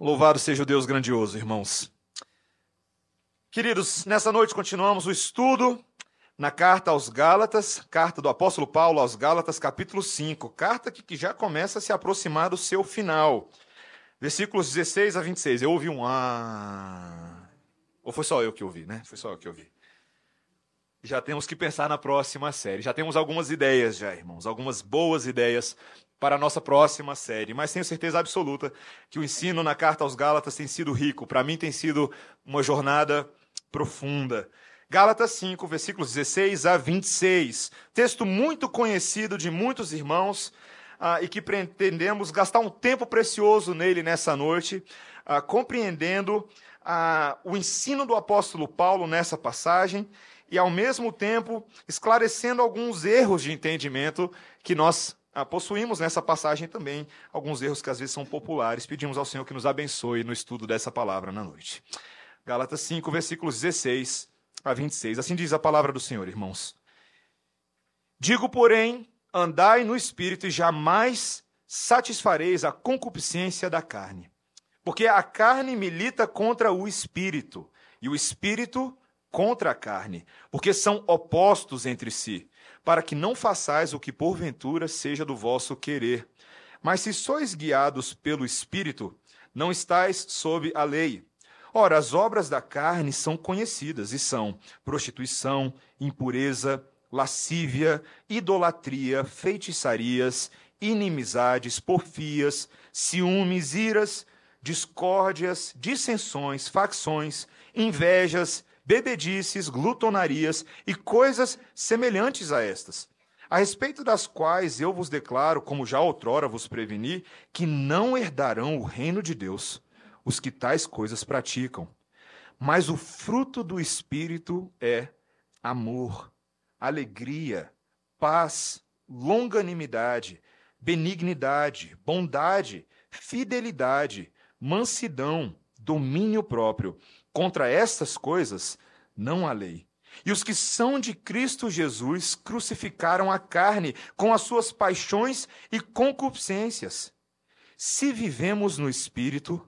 Louvado seja o Deus grandioso, irmãos. Queridos, nessa noite continuamos o estudo na carta aos Gálatas, carta do apóstolo Paulo aos Gálatas, capítulo 5, carta que, já começa a se aproximar do seu final. Versículos 16 a 26. Eu ouvi um ah. Ou foi só eu que ouvi, né? Foi só eu que ouvi. Já temos que pensar na próxima série. Já temos algumas ideias, já, irmãos. Algumas boas ideias para a nossa próxima série. Mas tenho certeza absoluta que o ensino na carta aos Gálatas tem sido rico. Para mim, tem sido uma jornada profunda. Gálatas 5, versículos 16 a 26. Texto muito conhecido de muitos irmãos ah, e que pretendemos gastar um tempo precioso nele nessa noite, ah, compreendendo ah, o ensino do apóstolo Paulo nessa passagem e, ao mesmo tempo, esclarecendo alguns erros de entendimento que nós possuímos nessa passagem também, alguns erros que às vezes são populares. Pedimos ao Senhor que nos abençoe no estudo dessa palavra na noite. Gálatas 5, versículos 16 a 26. Assim diz a palavra do Senhor, irmãos. Digo, porém, andai no espírito e jamais satisfareis a concupiscência da carne. Porque a carne milita contra o espírito, e o espírito contra a carne, porque são opostos entre si, para que não façais o que porventura seja do vosso querer. Mas se sois guiados pelo espírito, não estáis sob a lei. Ora, as obras da carne são conhecidas e são prostituição, impureza, lascívia, idolatria, feitiçarias, inimizades, porfias, ciúmes, iras, discórdias, dissensões, facções, invejas, bebedices, glutonarias e coisas semelhantes a estas, a respeito das quais eu vos declaro, como já outrora vos preveni, que não herdarão o reino de Deus os que tais coisas praticam. Mas o fruto do Espírito é amor, alegria, paz, longanimidade, benignidade, bondade, fidelidade, mansidão, domínio próprio. Contra estas coisas não há lei. E os que são de Cristo Jesus crucificaram a carne com as suas paixões e concupiscências. Se vivemos no Espírito,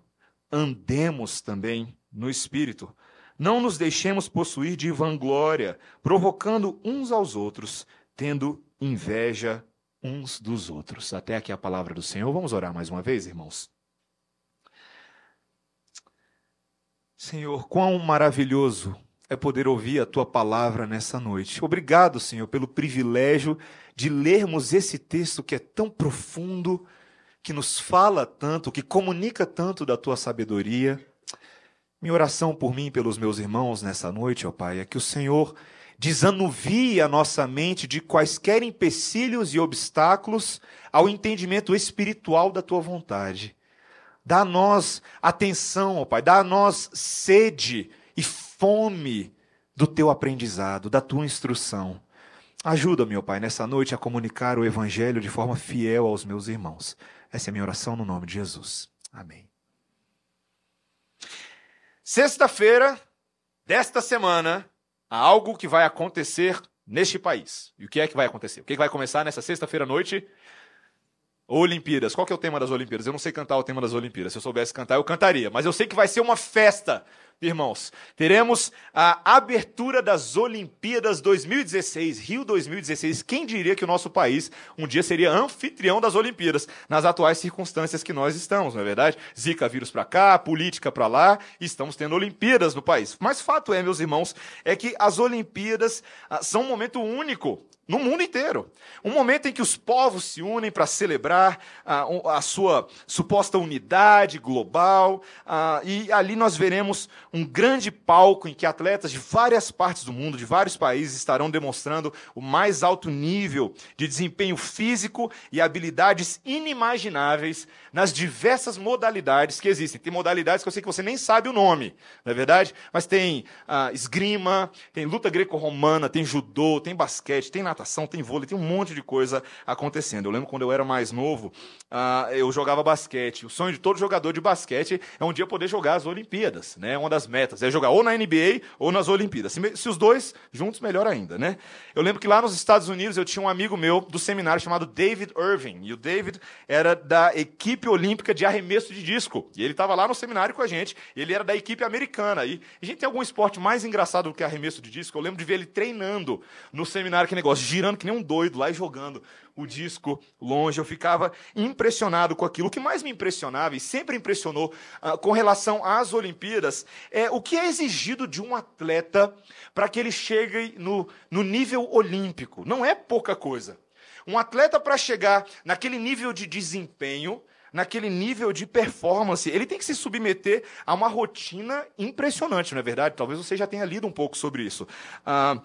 andemos também no espírito. Não nos deixemos possuir de vanglória, provocando uns aos outros, tendo inveja uns dos outros. Até aqui a palavra do Senhor. Vamos orar mais uma vez, irmãos? Senhor, quão maravilhoso é poder ouvir a tua palavra nessa noite. Obrigado, Senhor, pelo privilégio de lermos esse texto que é tão profundo que nos fala tanto, que comunica tanto da tua sabedoria. Minha oração por mim e pelos meus irmãos nessa noite, ó Pai, é que o Senhor desanuvie a nossa mente de quaisquer empecilhos e obstáculos ao entendimento espiritual da tua vontade. Dá a nós atenção, ó Pai, dá a nós sede e fome do teu aprendizado, da tua instrução. Ajuda, meu Pai, nessa noite a comunicar o Evangelho de forma fiel aos meus irmãos. Essa é a minha oração no nome de Jesus. Amém. Sexta-feira desta semana, há algo que vai acontecer neste país. E o que é que vai acontecer? O que, é que vai começar nessa sexta-feira à noite? Olimpíadas. Qual que é o tema das Olimpíadas? Eu não sei cantar o tema das Olimpíadas. Se eu soubesse cantar, eu cantaria. Mas eu sei que vai ser uma festa irmãos, teremos a abertura das Olimpíadas 2016, Rio 2016. Quem diria que o nosso país um dia seria anfitrião das Olimpíadas, nas atuais circunstâncias que nós estamos, não é verdade? Zika vírus para cá, política para lá, estamos tendo Olimpíadas no país. Mas fato é, meus irmãos, é que as Olimpíadas ah, são um momento único no mundo inteiro. Um momento em que os povos se unem para celebrar a, ah, a, sua suposta unidade global, a, ah, e ali nós veremos um grande palco em que atletas de várias partes do mundo, de vários países, estarão demonstrando o mais alto nível de desempenho físico e habilidades inimagináveis nas diversas modalidades que existem. Tem modalidades que eu sei que você nem sabe o nome, não é verdade? Mas tem ah, esgrima, tem luta greco-romana, tem judô, tem basquete, tem natação natação, tem vôlei, tem um monte de coisa acontecendo. Eu lembro quando eu era mais novo, uh, eu jogava basquete. O sonho de todo jogador de basquete é um dia poder jogar as Olimpíadas. Né? Uma das metas. É jogar ou na NBA ou nas Olimpíadas. Se, se, os dois juntos, melhor ainda, né? Eu lembro que lá nos Estados Unidos eu tinha um amigo meu do seminário chamado David Irving. E o David era da equipe olímpica de arremesso de disco. E ele estava lá no seminário com a gente. ele era da equipe americana. E a gente tem algum esporte mais engraçado do que arremesso de disco? Eu lembro de ver ele treinando no seminário, que negócio, girando que nem um doido lá e jogando o disco longe. Eu ficava impressionado com aquilo. O que mais me impressionava e sempre impressionou uh, com relação às Olimpíadas é o que é exigido de um atleta para que ele chegue no, no nível olímpico. Não é pouca coisa. Um atleta para chegar naquele nível de desempenho, naquele nível de performance, ele tem que se submeter a uma rotina impressionante, não é verdade? Talvez você já tenha lido um pouco sobre isso. Uh,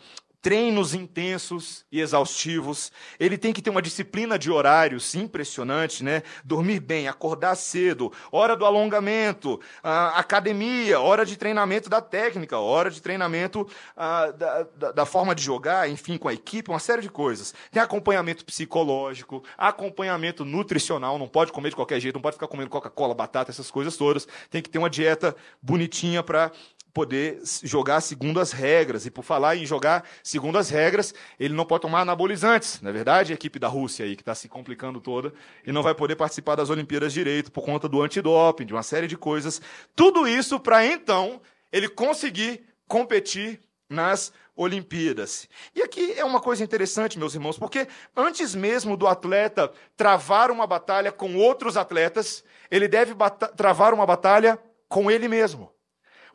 treinos intensos e exaustivos. Ele tem que ter uma disciplina de horários impressionante, né? Dormir bem, acordar cedo, hora do alongamento, academia, hora de treinamento da técnica, hora de treinamento da, da, da, forma de jogar, enfim, com a equipe, uma série de coisas. Tem acompanhamento psicológico, acompanhamento nutricional, não pode comer de qualquer jeito, não pode ficar comendo Coca-Cola, batata, essas coisas todas. Tem que ter uma dieta bonitinha para poder jogar segundo as regras. E por falar em jogar segundo as regras, ele não pode tomar anabolizantes. Na é verdade, a equipe da Rússia aí, que está se complicando toda, e não vai poder participar das Olimpíadas direito por conta do antidoping, de uma série de coisas. Tudo isso para então ele conseguir competir nas Olimpíadas. E aqui é uma coisa interessante, meus irmãos, porque antes mesmo do atleta travar uma batalha com outros atletas, ele deve travar uma batalha com ele mesmo.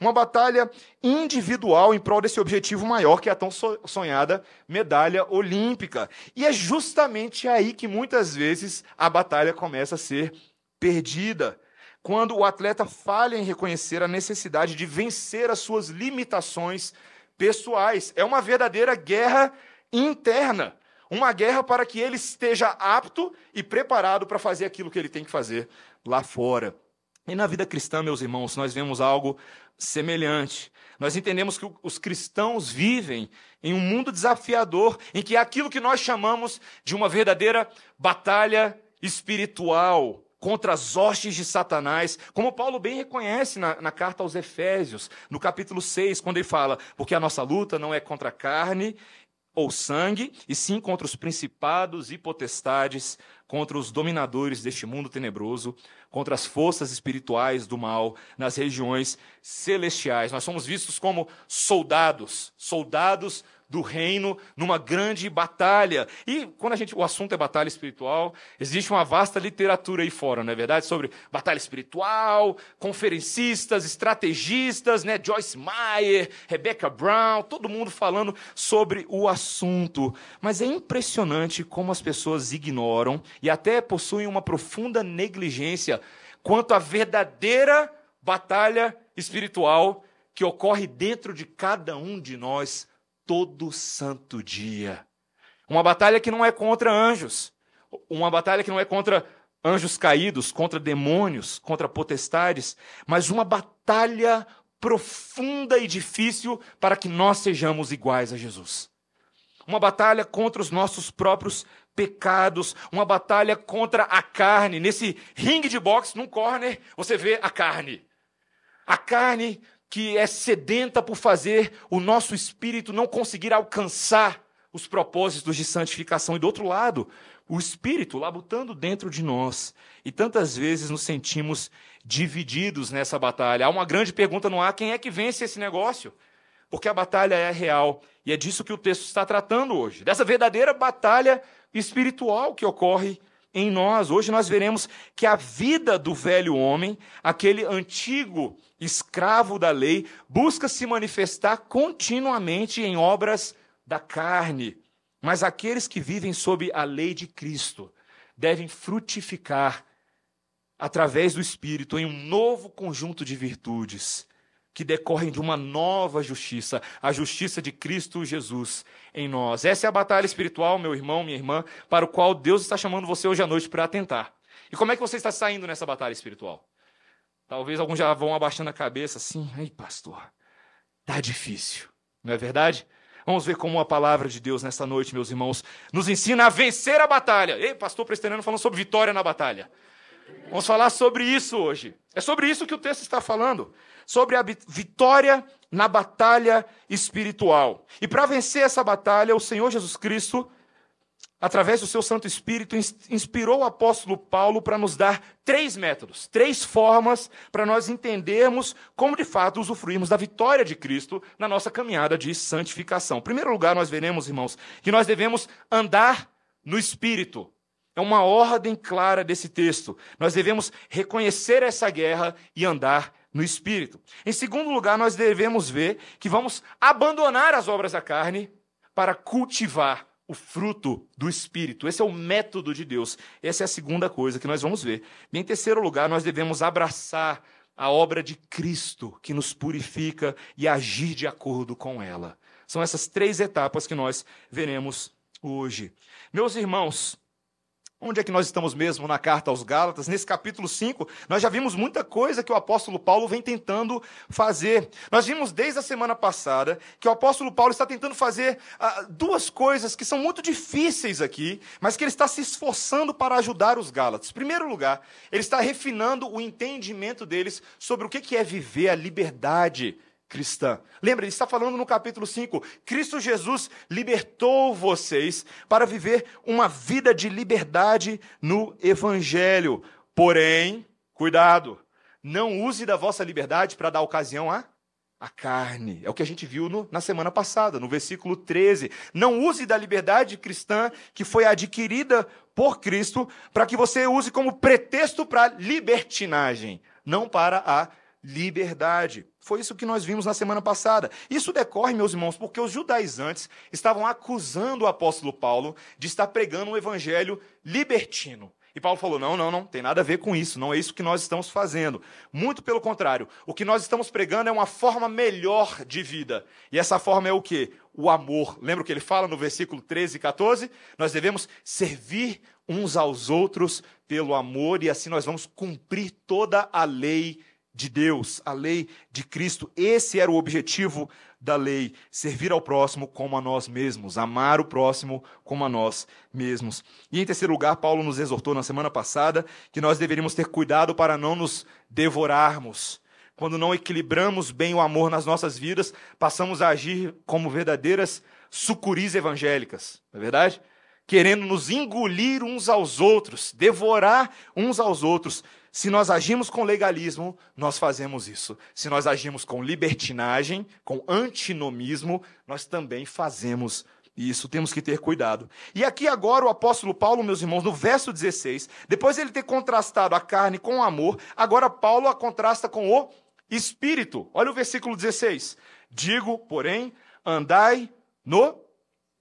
Uma batalha individual em prol desse objetivo maior, que é a tão sonhada medalha olímpica. E é justamente aí que muitas vezes a batalha começa a ser perdida. Quando o atleta falha em reconhecer a necessidade de vencer as suas limitações pessoais. É uma verdadeira guerra interna. Uma guerra para que ele esteja apto e preparado para fazer aquilo que ele tem que fazer lá fora. E na vida cristã, meus irmãos, nós vemos algo semelhante. Nós entendemos que os cristãos vivem em um mundo desafiador, em que é aquilo que nós chamamos de uma verdadeira batalha espiritual contra as hostes de Satanás, como Paulo bem reconhece na, na, carta aos Efésios, no capítulo 6, quando ele fala: Porque a nossa luta não é contra carne ou sangue, e sim contra os principados e potestades, contra os dominadores deste mundo tenebroso, contra as forças espirituais do mal nas regiões celestiais. Nós somos vistos como soldados, soldados do reino numa grande batalha. E quando a gente, o assunto é batalha espiritual, existe uma vasta literatura aí fora, não é verdade? Sobre batalha espiritual, conferencistas, estrategistas, né? Joyce Meyer, Rebecca Brown, todo mundo falando sobre o assunto. Mas é impressionante como as pessoas ignoram e até possuem uma profunda negligência quanto à verdadeira batalha espiritual que ocorre dentro de cada um de nós todo santo dia. Uma batalha que não é contra anjos, uma batalha que não é contra anjos caídos, contra demônios, contra potestades, mas uma batalha profunda e difícil para que nós sejamos iguais a Jesus. Uma batalha contra os nossos próprios pecados, uma batalha contra a carne. Nesse ringue de boxe, num corner, você vê a carne. A carne que é sedenta por fazer o nosso espírito não conseguir alcançar os propósitos de santificação. E do outro lado, o espírito labutando dentro de nós. E tantas vezes nos sentimos divididos nessa batalha. Há uma grande pergunta no ar: quem é que vence esse negócio? Porque a batalha é real. E é disso que o texto está tratando hoje. Dessa verdadeira batalha espiritual que ocorre em nós. Hoje nós veremos que a vida do velho homem, aquele antigo escravo da lei, busca se manifestar continuamente em obras da carne. Mas aqueles que vivem sob a lei de Cristo devem frutificar através do Espírito em um novo conjunto de virtudes que decorrem de uma nova justiça, a justiça de Cristo Jesus em nós. Essa é a batalha espiritual, meu irmão, minha irmã, para o qual Deus está chamando você hoje à noite para atentar. E como é que você está saindo nessa batalha espiritual? Talvez alguns já vão abaixando a cabeça assim, ai pastor, tá difícil, não é verdade? Vamos ver como a palavra de Deus nessa noite, meus irmãos, nos ensina a vencer a batalha. Ei, pastor Presteriano falando sobre vitória na batalha. Vamos falar sobre isso hoje. É sobre isso que o texto está falando. Sobre a vitória na batalha espiritual. E para vencer essa batalha, o Senhor Jesus Cristo através do seu Santo Espírito, inspirou o apóstolo Paulo para nos dar três métodos, três formas para nós entendermos como de fato usufruirmos da vitória de Cristo na nossa caminhada de santificação. Em primeiro lugar, nós veremos, irmãos, que nós devemos andar no Espírito. É uma ordem clara desse texto. Nós devemos reconhecer essa guerra e andar no Espírito. Em segundo lugar, nós devemos ver que vamos abandonar as obras da carne para cultivar o fruto do Espírito. Esse é o método de Deus. Essa é a segunda coisa que nós vamos ver. E em terceiro lugar, nós devemos abraçar a obra de Cristo, que nos purifica e agir de acordo com ela. São essas três etapas que nós veremos hoje. Meus irmãos, Onde é que nós estamos mesmo na carta aos Gálatas? Nesse capítulo 5, nós já vimos muita coisa que o apóstolo Paulo vem tentando fazer. Nós vimos desde a semana passada que o apóstolo Paulo está tentando fazer ah, duas coisas que são muito difíceis aqui, mas que ele está se esforçando para ajudar os Gálatas. Em primeiro lugar, ele está refinando o entendimento deles sobre o que é viver a liberdade cristã. Lembra, ele está falando no capítulo 5: Cristo Jesus libertou vocês para viver uma vida de liberdade no Evangelho. Porém, cuidado, não use da vossa liberdade para dar ocasião a a carne. É o que a gente viu no, na semana passada, no versículo 13. Não use da liberdade cristã que foi adquirida por Cristo para que você use como pretexto para libertinagem, não para a liberdade. Foi isso que nós vimos na semana passada. Isso decorre, meus irmãos, porque os judaizantes estavam acusando o apóstolo Paulo de estar pregando um evangelho libertino. E Paulo falou: não, não, não, tem nada a ver com isso, não é isso que nós estamos fazendo. Muito pelo contrário, o que nós estamos pregando é uma forma melhor de vida. E essa forma é o quê? O amor. Lembra o que ele fala no versículo 13 e 14? Nós devemos servir uns aos outros pelo amor, e assim nós vamos cumprir toda a lei de Deus, a lei de Cristo. Esse era o objetivo da lei: servir ao próximo como a nós mesmos, amar o próximo como a nós mesmos. E em terceiro lugar, Paulo nos exortou na semana passada que nós deveríamos ter cuidado para não nos devorarmos. Quando não equilibramos bem o amor nas nossas vidas, passamos a agir como verdadeiras sucuris evangélicas, não é verdade? Querendo nos engolir uns aos outros, devorar uns aos outros, se nós agimos com legalismo, nós fazemos isso. Se nós agimos com libertinagem, com antinomismo, nós também fazemos isso. Temos que ter cuidado. E aqui agora o apóstolo Paulo, meus irmãos, no verso 16, depois de ele ter contrastado a carne com o amor, agora Paulo a contrasta com o espírito. Olha o versículo 16. Digo, porém, andai no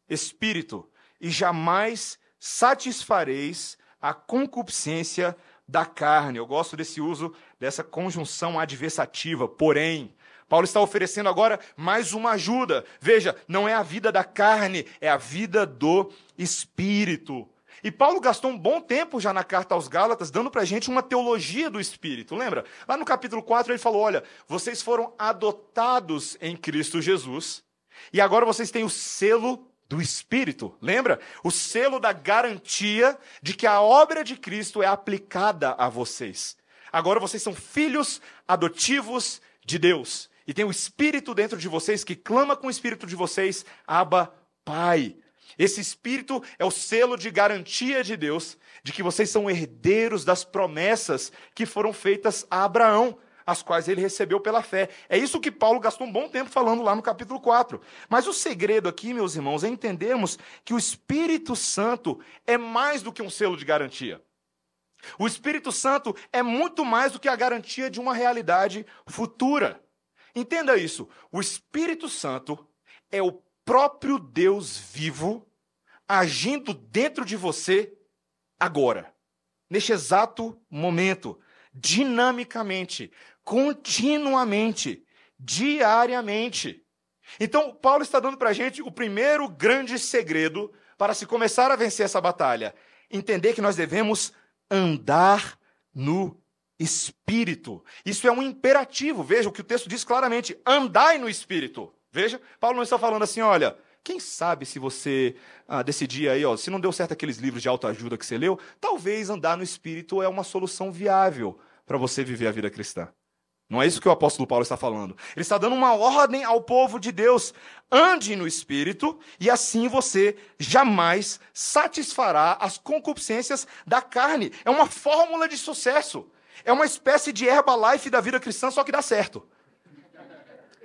espírito, e jamais satisfareis a concupiscência da carne. Eu gosto desse uso dessa conjunção adversativa, porém. Paulo está oferecendo agora mais uma ajuda. Veja, não é a vida da carne, é a vida do espírito. E Paulo gastou um bom tempo já na carta aos Gálatas, dando para a gente uma teologia do Espírito. Lembra? Lá no capítulo 4 ele falou: olha, vocês foram adotados em Cristo Jesus, e agora vocês têm o selo do Espírito. Lembra? O selo da garantia de que a obra de Cristo é aplicada a vocês. Agora vocês são filhos adotivos de Deus. E tem o Espírito dentro de vocês que clama com o Espírito de vocês, Abba, Pai. Esse Espírito é o selo de garantia de Deus de que vocês são herdeiros das promessas que foram feitas a Abraão as quais ele recebeu pela fé. É isso que Paulo gastou um bom tempo falando lá no capítulo 4. Mas o segredo aqui, meus irmãos, é entendermos que o Espírito Santo é mais do que um selo de garantia. O Espírito Santo é muito mais do que a garantia de uma realidade futura. Entenda isso. O Espírito Santo é o próprio Deus vivo agindo dentro de você agora, neste exato momento, dinamicamente, continuamente, diariamente. Então, Paulo está dando para a gente o primeiro grande segredo para se começar a vencer essa batalha: entender que nós devemos andar no espírito. Isso é um imperativo. Veja o que o texto diz claramente: andai no espírito. Veja, Paulo não está falando assim, olha, quem sabe se você ah, decidir aí, ó, se não deu certo aqueles livros de autoajuda que você leu, talvez andar no espírito é uma solução viável para você viver a vida cristã. Não é isso que o apóstolo Paulo está falando. Ele está dando uma ordem ao povo de Deus: ande no espírito, e assim você jamais satisfará as concupiscências da carne. É uma fórmula de sucesso. É uma espécie de Herbalife da vida cristã, só que dá certo.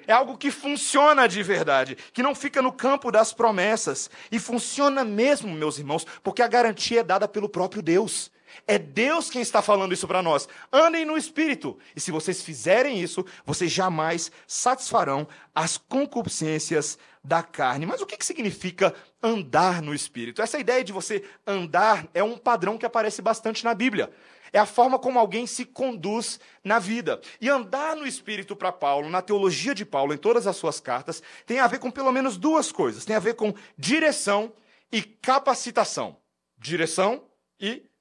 É algo que funciona de verdade, que não fica no campo das promessas. E funciona mesmo, meus irmãos, porque a garantia é dada pelo próprio Deus. É Deus quem está falando isso para nós. Andem no espírito. E se vocês fizerem isso, vocês jamais satisfarão as concupiscências da carne. Mas o que, que significa andar no espírito? Essa ideia de você andar é um padrão que aparece bastante na Bíblia é a forma como alguém se conduz na vida. E andar no espírito para Paulo, na teologia de Paulo, em todas as suas cartas, tem a ver com pelo menos duas coisas: tem a ver com direção e capacitação. Direção e capacitação.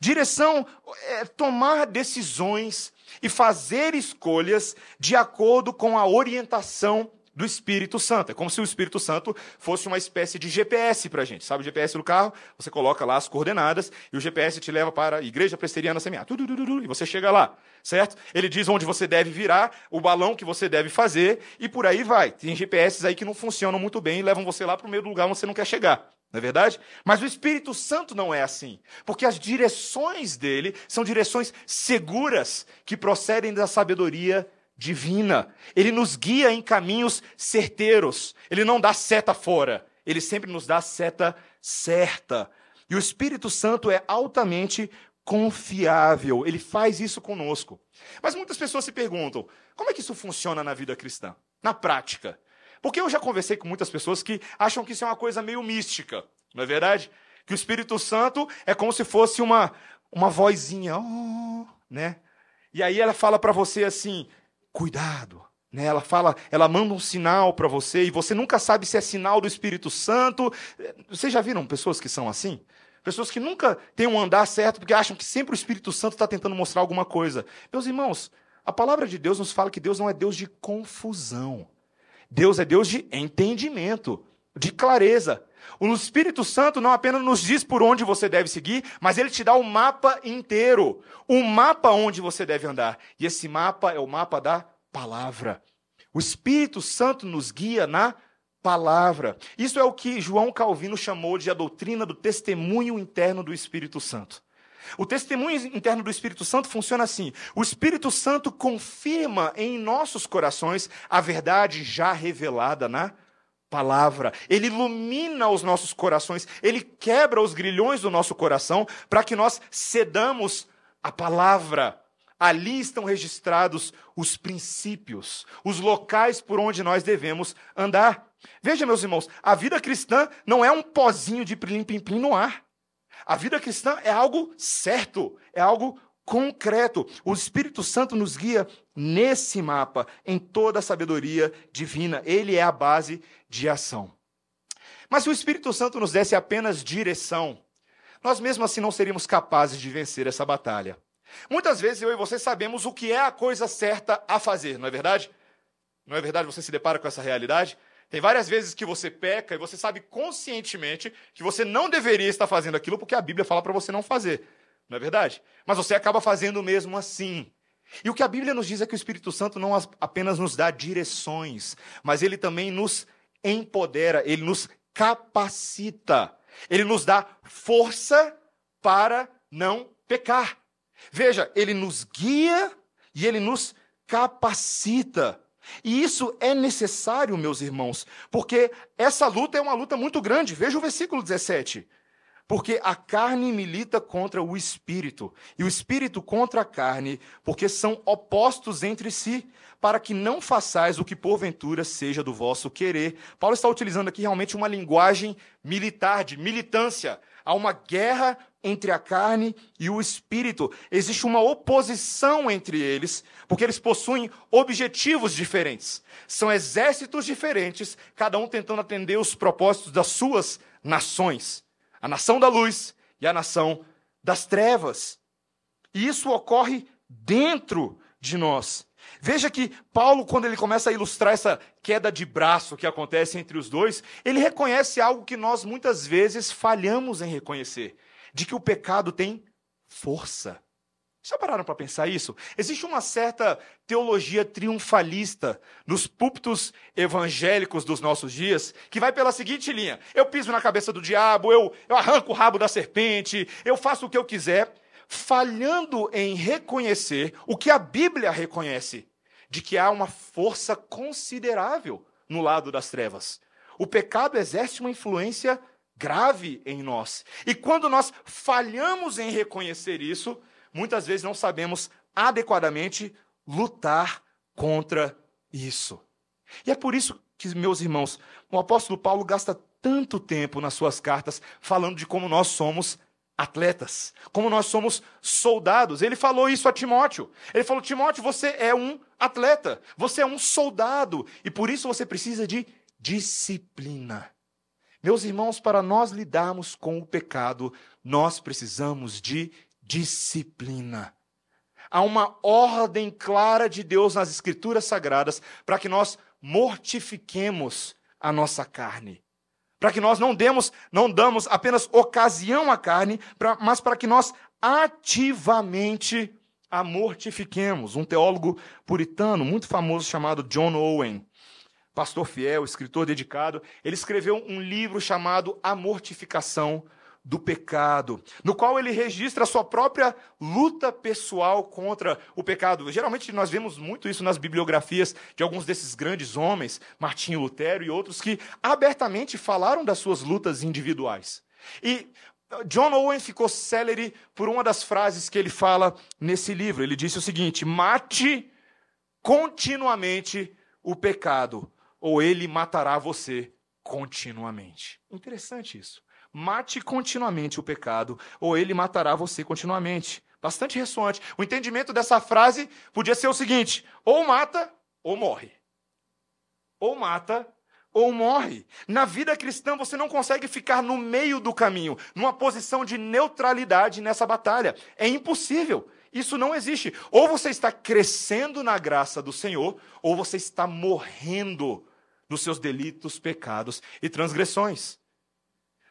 Direção é tomar decisões e fazer escolhas de acordo com a orientação do Espírito Santo. É como se o Espírito Santo fosse uma espécie de GPS para a gente. Sabe o GPS do carro? Você coloca lá as coordenadas e o GPS te leva para a igreja presteriana semear. E você chega lá, certo? Ele diz onde você deve virar, o balão que você deve fazer e por aí vai. Tem GPS aí que não funcionam muito bem e levam você lá para o meio do lugar onde você não quer chegar. Não é verdade? Mas o Espírito Santo não é assim. Porque as direções dele são direções seguras que procedem da sabedoria divina. Ele nos guia em caminhos certeiros. Ele não dá seta fora. Ele sempre nos dá seta certa. E o Espírito Santo é altamente confiável. Ele faz isso conosco. Mas muitas pessoas se perguntam: como é que isso funciona na vida cristã? Na prática. Porque eu já conversei com muitas pessoas que acham que isso é uma coisa meio mística, não é verdade? Que o Espírito Santo é como se fosse uma, uma vozinha, oh, né? E aí ela fala para você assim: cuidado. Né? Ela fala, ela manda um sinal para você e você nunca sabe se é sinal do Espírito Santo. Vocês já viram pessoas que são assim? Pessoas que nunca têm um andar certo porque acham que sempre o Espírito Santo está tentando mostrar alguma coisa. Meus irmãos, a palavra de Deus nos fala que Deus não é Deus de confusão. Deus é Deus de entendimento, de clareza. O Espírito Santo não apenas nos diz por onde você deve seguir, mas ele te dá o mapa inteiro, o mapa onde você deve andar. E esse mapa é o mapa da palavra. O Espírito Santo nos guia na palavra. Isso é o que João Calvino chamou de a doutrina do testemunho interno do Espírito Santo. O testemunho interno do Espírito Santo funciona assim: o Espírito Santo confirma em nossos corações a verdade já revelada na palavra. Ele ilumina os nossos corações, ele quebra os grilhões do nosso coração para que nós cedamos a palavra. Ali estão registrados os princípios, os locais por onde nós devemos andar. Veja, meus irmãos, a vida cristã não é um pozinho de pilim-pim-pim no ar. A vida cristã é algo certo, é algo concreto. O Espírito Santo nos guia nesse mapa, em toda a sabedoria divina. Ele é a base de ação. Mas se o Espírito Santo nos desse apenas direção, nós mesmo assim não seríamos capazes de vencer essa batalha. Muitas vezes eu e você sabemos o que é a coisa certa a fazer, não é verdade? Não é verdade? Você se depara com essa realidade? Tem várias vezes que você peca e você sabe conscientemente que você não deveria estar fazendo aquilo porque a Bíblia fala para você não fazer. Não é verdade? Mas você acaba fazendo mesmo assim. E o que a Bíblia nos diz é que o Espírito Santo não apenas nos dá direções, mas ele também nos empodera, ele nos capacita. Ele nos dá força para não pecar. Veja, ele nos guia e ele nos capacita. E isso é necessário, meus irmãos, porque essa luta é uma luta muito grande. Veja o versículo 17. Porque a carne milita contra o espírito, e o espírito contra a carne, porque são opostos entre si, para que não façais o que porventura seja do vosso querer. Paulo está utilizando aqui realmente uma linguagem militar, de militância. Há uma guerra entre a carne e o espírito. Existe uma oposição entre eles, porque eles possuem objetivos diferentes. São exércitos diferentes, cada um tentando atender os propósitos das suas nações: a nação da luz e a nação das trevas. E isso ocorre dentro de nós. Veja que Paulo, quando ele começa a ilustrar essa queda de braço que acontece entre os dois, ele reconhece algo que nós muitas vezes falhamos em reconhecer: de que o pecado tem força. Já pararam para pensar isso? Existe uma certa teologia triunfalista nos púlpitos evangélicos dos nossos dias que vai pela seguinte linha: eu piso na cabeça do diabo, eu, eu arranco o rabo da serpente, eu faço o que eu quiser, falhando em reconhecer o que a Bíblia reconhece, de que há uma força considerável no lado das trevas. O pecado exerce uma influência grave em nós. E quando nós falhamos em reconhecer isso, muitas vezes não sabemos adequadamente lutar contra isso. E é por isso que, meus irmãos, o apóstolo Paulo gasta tanto tempo nas suas cartas falando de como nós somos atletas, como nós somos soldados. Ele falou isso a Timóteo. Ele falou: Timóteo, você é um atleta, você é um soldado, e por isso você precisa de disciplina. Meus irmãos, para nós lidarmos com o pecado, nós precisamos de disciplina. Há uma ordem clara de Deus nas Escrituras Sagradas para que nós mortifiquemos a nossa carne. Para que nós não demos, não damos apenas ocasião à carne, pra, mas para que nós ativamente a mortifiquemos. Um teólogo puritano muito famoso chamado John Owen, pastor fiel, escritor dedicado, ele escreveu um livro chamado A Mortificação do pecado, no qual ele registra a sua própria luta pessoal contra o pecado. Geralmente nós vemos muito isso nas bibliografias de alguns desses grandes homens, Martinho Lutero e outros, que abertamente falaram das suas lutas individuais. E John Owen ficou célere por uma das frases que ele fala nesse livro. Ele disse o seguinte: mate continuamente o pecado, ou ele matará você continuamente. Interessante isso mate continuamente o pecado, ou ele matará você continuamente. Bastante ressoante. O entendimento dessa frase podia ser o seguinte: ou mata, ou morre. Ou mata, ou morre. Na vida cristã, você não consegue ficar no meio do caminho, numa posição de neutralidade nessa batalha. É impossível. Isso não existe. Ou você está crescendo na graça do Senhor, ou você está morrendo nos seus delitos, pecados e transgressões.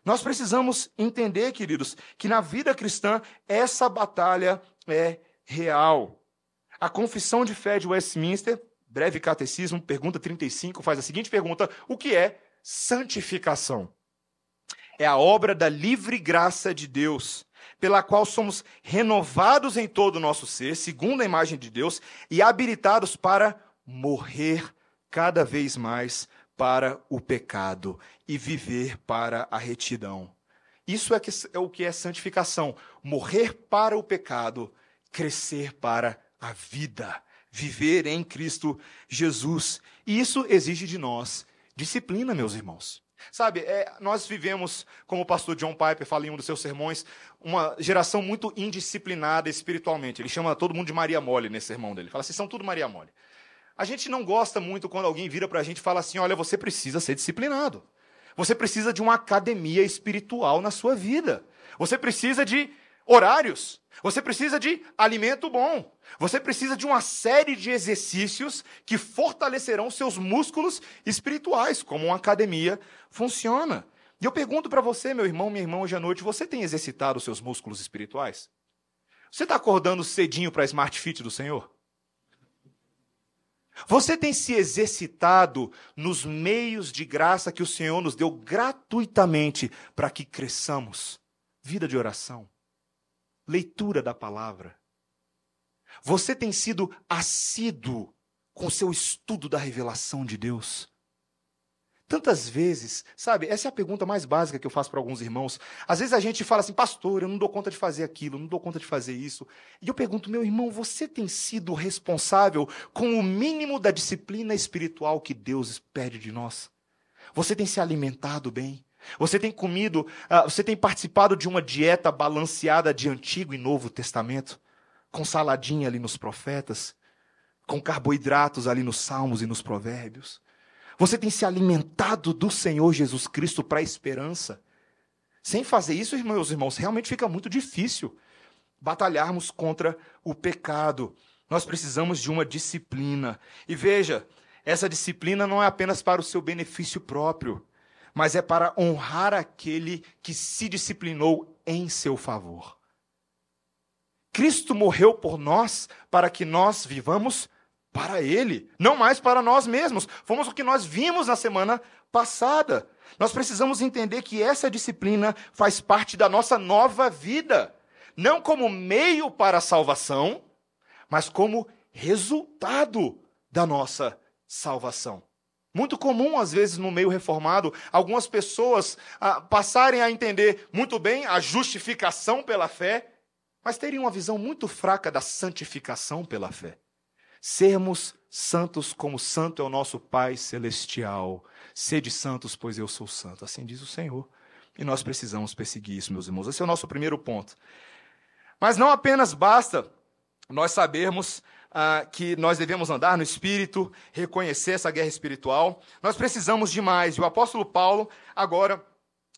Nós precisamos entender, queridos, que na vida cristã essa batalha é real. A Confissão de Fé de Westminster, breve catecismo, pergunta 35, faz a seguinte pergunta: O que é santificação? É a obra da livre graça de Deus, pela qual somos renovados em todo o nosso ser, segundo a imagem de Deus, e habilitados para morrer cada vez mais para o pecado e viver para a retidão. Isso é, que, é o que é santificação: morrer para o pecado, crescer para a vida, viver em Cristo Jesus. E isso exige de nós disciplina, meus irmãos. Sabe, é, nós vivemos, como o pastor John Piper fala em um dos seus sermões, uma geração muito indisciplinada espiritualmente. Ele chama todo mundo de Maria Mole nesse sermão dele. Ele fala assim: são tudo Maria Mole. A gente não gosta muito quando alguém vira para a gente e fala assim: olha, você precisa ser disciplinado. Você precisa de uma academia espiritual na sua vida. Você precisa de horários. Você precisa de alimento bom. Você precisa de uma série de exercícios que fortalecerão seus músculos espirituais, como uma academia funciona. E eu pergunto para você, meu irmão, minha irmã, hoje à noite, você tem exercitado os seus músculos espirituais? Você está acordando cedinho para a Smart Fit do Senhor? Você tem se exercitado nos meios de graça que o Senhor nos deu gratuitamente para que cresçamos? Vida de oração, leitura da palavra. Você tem sido assíduo com seu estudo da revelação de Deus? Tantas vezes, sabe, essa é a pergunta mais básica que eu faço para alguns irmãos. Às vezes a gente fala assim, pastor, eu não dou conta de fazer aquilo, não dou conta de fazer isso. E eu pergunto, meu irmão, você tem sido responsável com o mínimo da disciplina espiritual que Deus pede de nós? Você tem se alimentado bem? Você tem comido, uh, você tem participado de uma dieta balanceada de Antigo e Novo Testamento? Com saladinha ali nos profetas? Com carboidratos ali nos Salmos e nos Provérbios? Você tem se alimentado do Senhor Jesus Cristo para a esperança? Sem fazer isso, meus irmãos, realmente fica muito difícil batalharmos contra o pecado. nós precisamos de uma disciplina. E veja, essa disciplina não é apenas para o seu benefício próprio, mas é para honrar aquele que se disciplinou em seu favor. Cristo morreu por nós para que nós vivamos para Ele, não mais para nós mesmos. Fomos o que nós vimos na semana passada. Nós precisamos entender que essa disciplina faz parte da nossa nova vida, não como meio para a salvação, mas como resultado da nossa salvação. Muito comum, às vezes, no meio reformado, algumas pessoas ah, passarem a entender muito bem a justificação pela fé, mas teriam uma visão muito fraca da santificação pela fé. Sermos santos como santo é o nosso Pai celestial. Sede santos, pois eu sou santo. Assim diz o Senhor. E nós precisamos perseguir isso, meus irmãos. Esse é o nosso primeiro ponto. Mas não apenas basta nós sabermos ah, que nós devemos andar no espírito, reconhecer essa guerra espiritual, nós precisamos de mais. E o apóstolo Paulo agora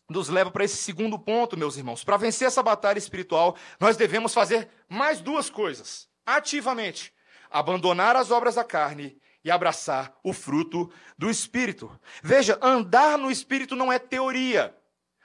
nos leva para esse segundo ponto, meus irmãos. Para vencer essa batalha espiritual, nós devemos fazer mais duas coisas, ativamente: abandonar as obras da carne e abraçar o fruto do espírito. Veja, andar no espírito não é teoria.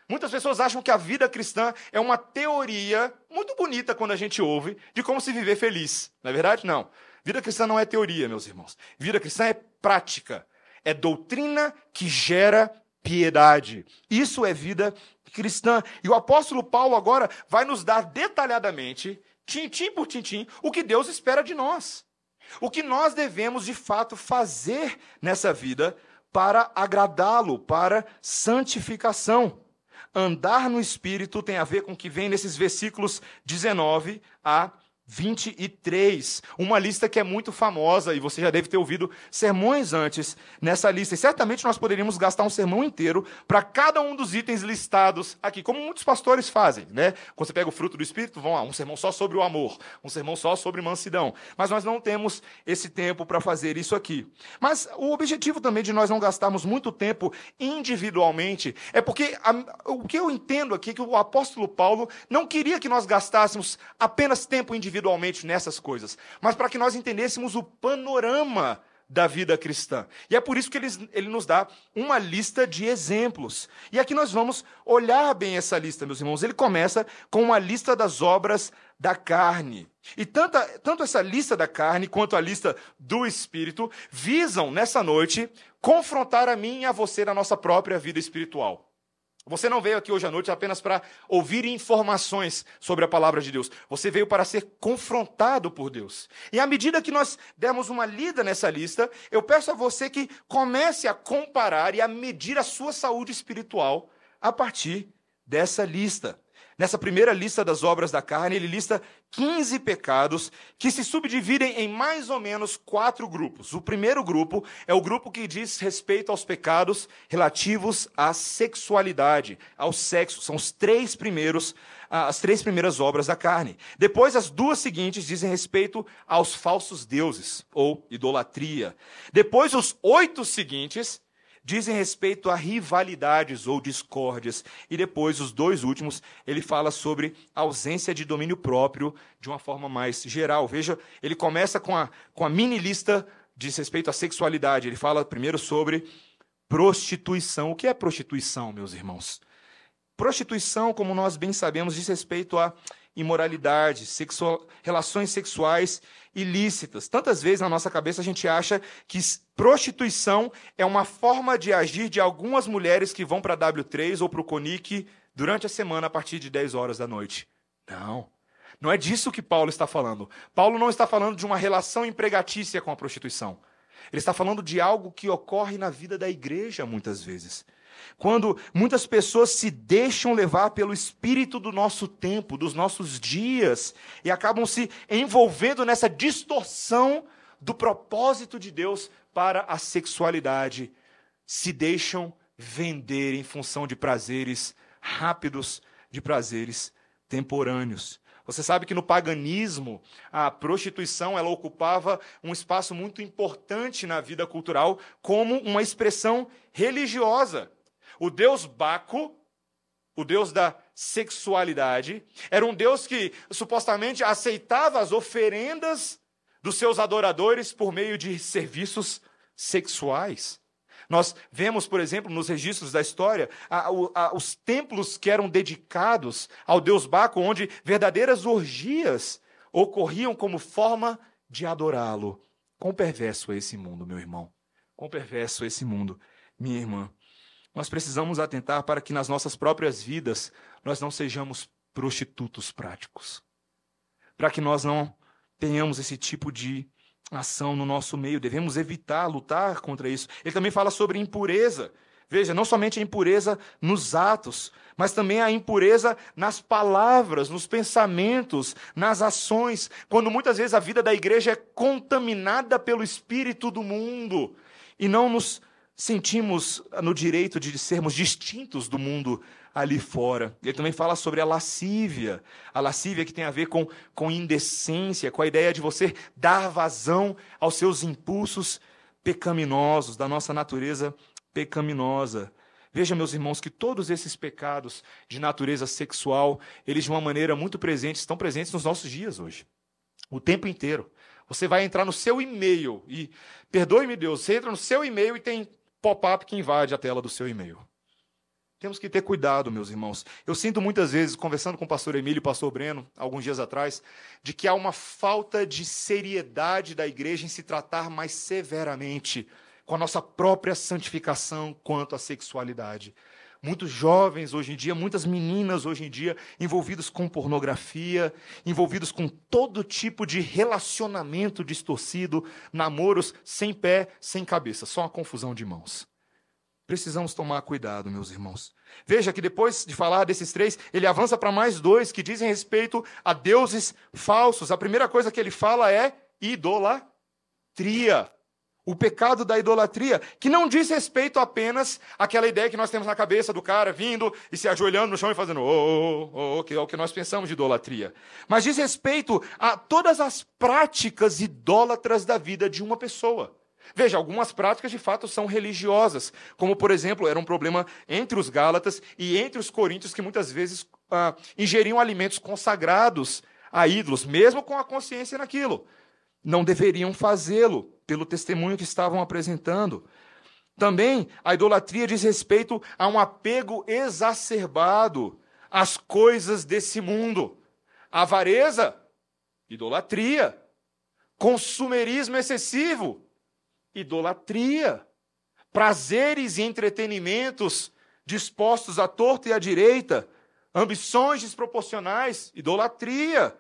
Muitas pessoas acham que a vida cristã é uma teoria muito bonita quando a gente ouve de como se viver feliz. Não é verdade? Não. Vida cristã não é teoria, meus irmãos. Vida cristã é prática. É doutrina que gera piedade. Isso é vida cristã. E o apóstolo Paulo agora vai nos dar detalhadamente, tintim por tintim, o que Deus espera de nós. O que nós devemos de fato fazer nessa vida para agradá-lo, para santificação. Andar no Espírito tem a ver com o que vem nesses versículos 19 a 23. Uma lista que é muito famosa e você já deve ter ouvido sermões antes nessa lista. E certamente nós poderíamos gastar um sermão inteiro para cada um dos itens listados aqui, como muitos pastores fazem, né? Quando você pega o fruto do Espírito, vão lá, um sermão só sobre o amor, um sermão só sobre mansidão. Mas nós não temos esse tempo para fazer isso aqui. Mas o objetivo também de nós não gastarmos muito tempo individualmente é porque a, o que eu entendo aqui é que o apóstolo Paulo não queria que nós gastássemos apenas tempo individual individualmente nessas coisas, mas para que nós entendêssemos o panorama da vida cristã. E é por isso que ele, ele nos dá uma lista de exemplos. E aqui nós vamos olhar bem essa lista, meus irmãos. Ele começa com uma lista das obras da carne. E tanto, tanto essa lista da carne quanto a lista do espírito visam, nessa noite, confrontar a mim e a você na nossa própria vida espiritual. Você não veio aqui hoje à noite apenas para ouvir informações sobre a palavra de Deus. Você veio para ser confrontado por Deus. E à medida que nós dermos uma lida nessa lista, eu peço a você que comece a comparar e a medir a sua saúde espiritual a partir dessa lista. Nessa primeira lista das obras da carne, ele lista 15 pecados que se subdividem em mais ou menos quatro grupos. O primeiro grupo é o grupo que diz respeito aos pecados relativos à sexualidade, ao sexo. São os três primeiros, ah, as três primeiras obras da carne. Depois, as duas seguintes dizem respeito aos falsos deuses, ou idolatria. Depois, os oito seguintes dizem respeito a rivalidades ou discórdias. E depois, os dois últimos, ele fala sobre ausência de domínio próprio de uma forma mais geral. Veja, ele começa com a, com a mini lista diz respeito à sexualidade. Ele fala primeiro sobre prostituição. O que é prostituição, meus irmãos? Prostituição, como nós bem sabemos, diz respeito a imoralidade, relações sexuais ilícitas. Tantas vezes na nossa cabeça a gente acha que prostituição é uma forma de agir de algumas mulheres que vão para a W3 ou para o Conic durante a semana a partir de 10 horas da noite. Não. Não é disso que Paulo está falando. Paulo não está falando de uma relação empregatícia com a prostituição. Ele está falando de algo que ocorre na vida da igreja muitas vezes. Quando muitas pessoas se deixam levar pelo espírito do nosso tempo, dos nossos dias, e acabam se envolvendo nessa distorção do propósito de Deus para a sexualidade, se deixam vender em função de prazeres rápidos, de prazeres temporâneos. Você sabe que no paganismo, a prostituição ela ocupava um espaço muito importante na vida cultural como uma expressão religiosa. O deus Baco, o deus da sexualidade, era um deus que supostamente aceitava as oferendas dos seus adoradores por meio de serviços sexuais. Nós vemos, por exemplo, nos registros da história, a, a, os templos que eram dedicados ao deus Baco, onde verdadeiras orgias ocorriam como forma de adorá-lo. Quão perverso é esse mundo, meu irmão? Quão perverso é esse mundo, minha irmã? Nós precisamos atentar para que nas nossas próprias vidas nós não sejamos prostitutos práticos. Para que nós não tenhamos esse tipo de ação no nosso meio. Devemos evitar, lutar contra isso. Ele também fala sobre impureza. Veja, não somente a impureza nos atos, mas também a impureza nas palavras, nos pensamentos, nas ações, quando muitas vezes a vida da igreja é contaminada pelo espírito do mundo e não nos sentimos no direito de sermos distintos do mundo ali fora. Ele também fala sobre a lascívia, a lascívia que tem a ver com, com indecência, com a ideia de você dar vazão aos seus impulsos pecaminosos, da nossa natureza pecaminosa. Veja, meus irmãos, que todos esses pecados de natureza sexual, eles de uma maneira muito presente, estão presentes nos nossos dias hoje. O tempo inteiro. Você vai entrar no seu e-mail e, perdoe-me Deus, você entra no seu e-mail e tem pop-up que invade a tela do seu e-mail. Temos que ter cuidado, meus irmãos. Eu sinto muitas vezes, conversando com o pastor Emílio e o pastor Breno, alguns dias atrás, de que há uma falta de seriedade da igreja em se tratar mais severamente com a nossa própria santificação quanto à sexualidade. Muitos jovens hoje em dia, muitas meninas hoje em dia, envolvidos com pornografia, envolvidos com todo tipo de relacionamento distorcido, namoros sem pé, sem cabeça, só uma confusão de mãos. Precisamos tomar cuidado, meus irmãos. Veja que depois de falar desses três, ele avança para mais dois que dizem respeito a deuses falsos. A primeira coisa que ele fala é idolatria. O pecado da idolatria, que não diz respeito apenas àquela ideia que nós temos na cabeça do cara vindo e se ajoelhando no chão e fazendo oh, oh, oh, que é o que nós pensamos de idolatria. Mas diz respeito a todas as práticas idólatras da vida de uma pessoa. Veja, algumas práticas de fato são religiosas, como por exemplo, era um problema entre os Gálatas e entre os coríntios que muitas vezes ah, ingeriam alimentos consagrados a ídolos, mesmo com a consciência naquilo. Não deveriam fazê-lo, pelo testemunho que estavam apresentando. Também a idolatria diz respeito a um apego exacerbado às coisas desse mundo. Avareza, idolatria. Consumerismo excessivo, idolatria. Prazeres e entretenimentos dispostos à torta e à direita, ambições desproporcionais, idolatria.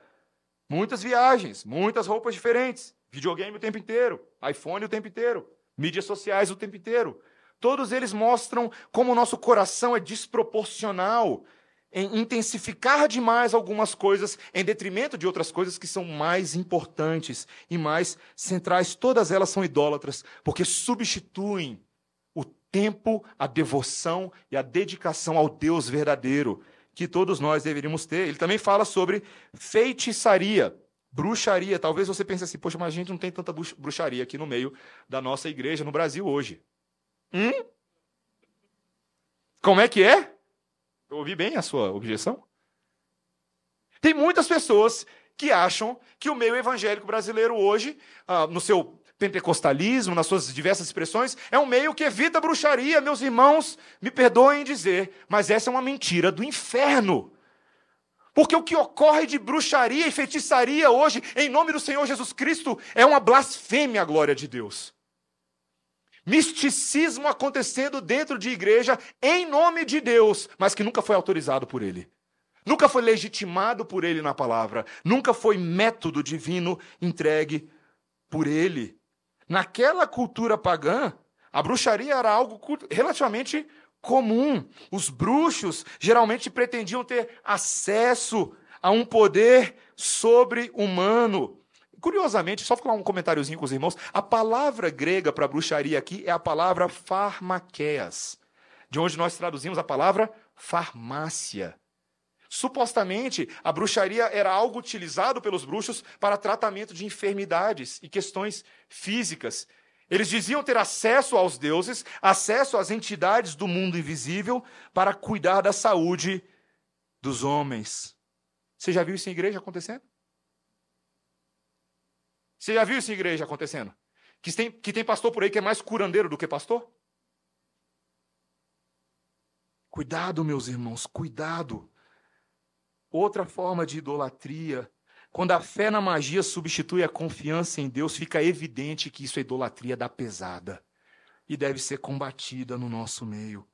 Muitas viagens, muitas roupas diferentes, videogame o tempo inteiro, iPhone o tempo inteiro, mídias sociais o tempo inteiro. Todos eles mostram como o nosso coração é desproporcional em intensificar demais algumas coisas em detrimento de outras coisas que são mais importantes e mais centrais. Todas elas são idólatras, porque substituem o tempo, a devoção e a dedicação ao Deus verdadeiro que todos nós deveríamos ter. Ele também fala sobre feitiçaria, bruxaria. Talvez você pense assim, poxa, mas a gente não tem tanta bruxaria aqui no meio da nossa igreja no Brasil hoje. Hum? Como é que é? Eu ouvi bem a sua objeção? Tem muitas pessoas que acham que o meio evangélico brasileiro hoje, ah, no seu pentecostalismo, nas suas diversas expressões, é um meio que evita a bruxaria. Meus irmãos, me perdoem dizer, mas essa é uma mentira do inferno. Porque o que ocorre de bruxaria e feitiçaria hoje, em nome do Senhor Jesus Cristo, é uma blasfêmia à glória de Deus misticismo acontecendo dentro de igreja em nome de Deus, mas que nunca foi autorizado por ele. Nunca foi legitimado por ele na palavra, nunca foi método divino entregue por ele. Naquela cultura pagã, a bruxaria era algo relativamente comum. Os bruxos geralmente pretendiam ter acesso a um poder sobre-humano. Curiosamente, só falar um comentáriozinho com os irmãos, a palavra grega para bruxaria aqui é a palavra farmaqueias, de onde nós traduzimos a palavra farmácia. Supostamente, a bruxaria era algo utilizado pelos bruxos para tratamento de enfermidades e questões físicas. Eles diziam ter acesso aos deuses, acesso às entidades do mundo invisível para cuidar da saúde dos homens. Você já viu isso em igreja acontecendo? Você já viu isso em igreja acontecendo? Que tem, que tem pastor por aí que é mais curandeiro do que pastor? Cuidado, meus irmãos, cuidado. Outra forma de idolatria. Quando a fé na magia substitui a confiança em Deus, fica evidente que isso é idolatria da pesada e deve ser combatida no nosso meio.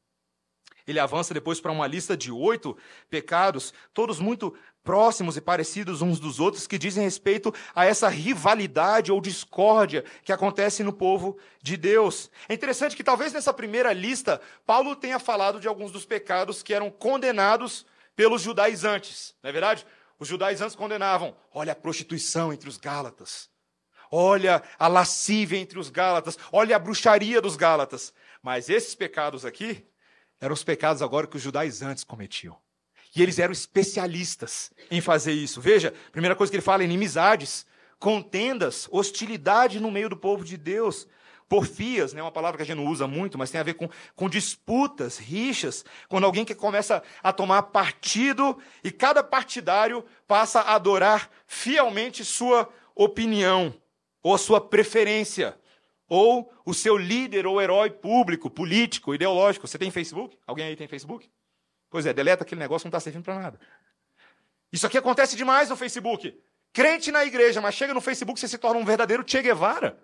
Ele avança depois para uma lista de oito pecados, todos muito próximos e parecidos uns dos outros, que dizem respeito a essa rivalidade ou discórdia que acontece no povo de Deus. É interessante que talvez nessa primeira lista, Paulo tenha falado de alguns dos pecados que eram condenados pelos judaizantes, não é verdade? Os judaizantes condenavam, olha a prostituição entre os gálatas, olha a lascívia entre os gálatas, olha a bruxaria dos gálatas. Mas esses pecados aqui, eram os pecados agora que os judaizantes cometiam. E eles eram especialistas em fazer isso. Veja, primeira coisa que ele fala: inimizades, contendas, hostilidade no meio do povo de Deus. Porfias, né, uma palavra que a gente não usa muito, mas tem a ver com, com disputas, rixas, quando alguém que começa a tomar partido e cada partidário passa a adorar fielmente sua opinião ou a sua preferência ou o seu líder ou herói público, político, ideológico. Você tem Facebook? Alguém aí tem Facebook? Pois é, deleta aquele negócio, não está servindo para nada. Isso aqui acontece demais no Facebook. Crente na igreja, mas chega no Facebook você se torna um verdadeiro Che Guevara.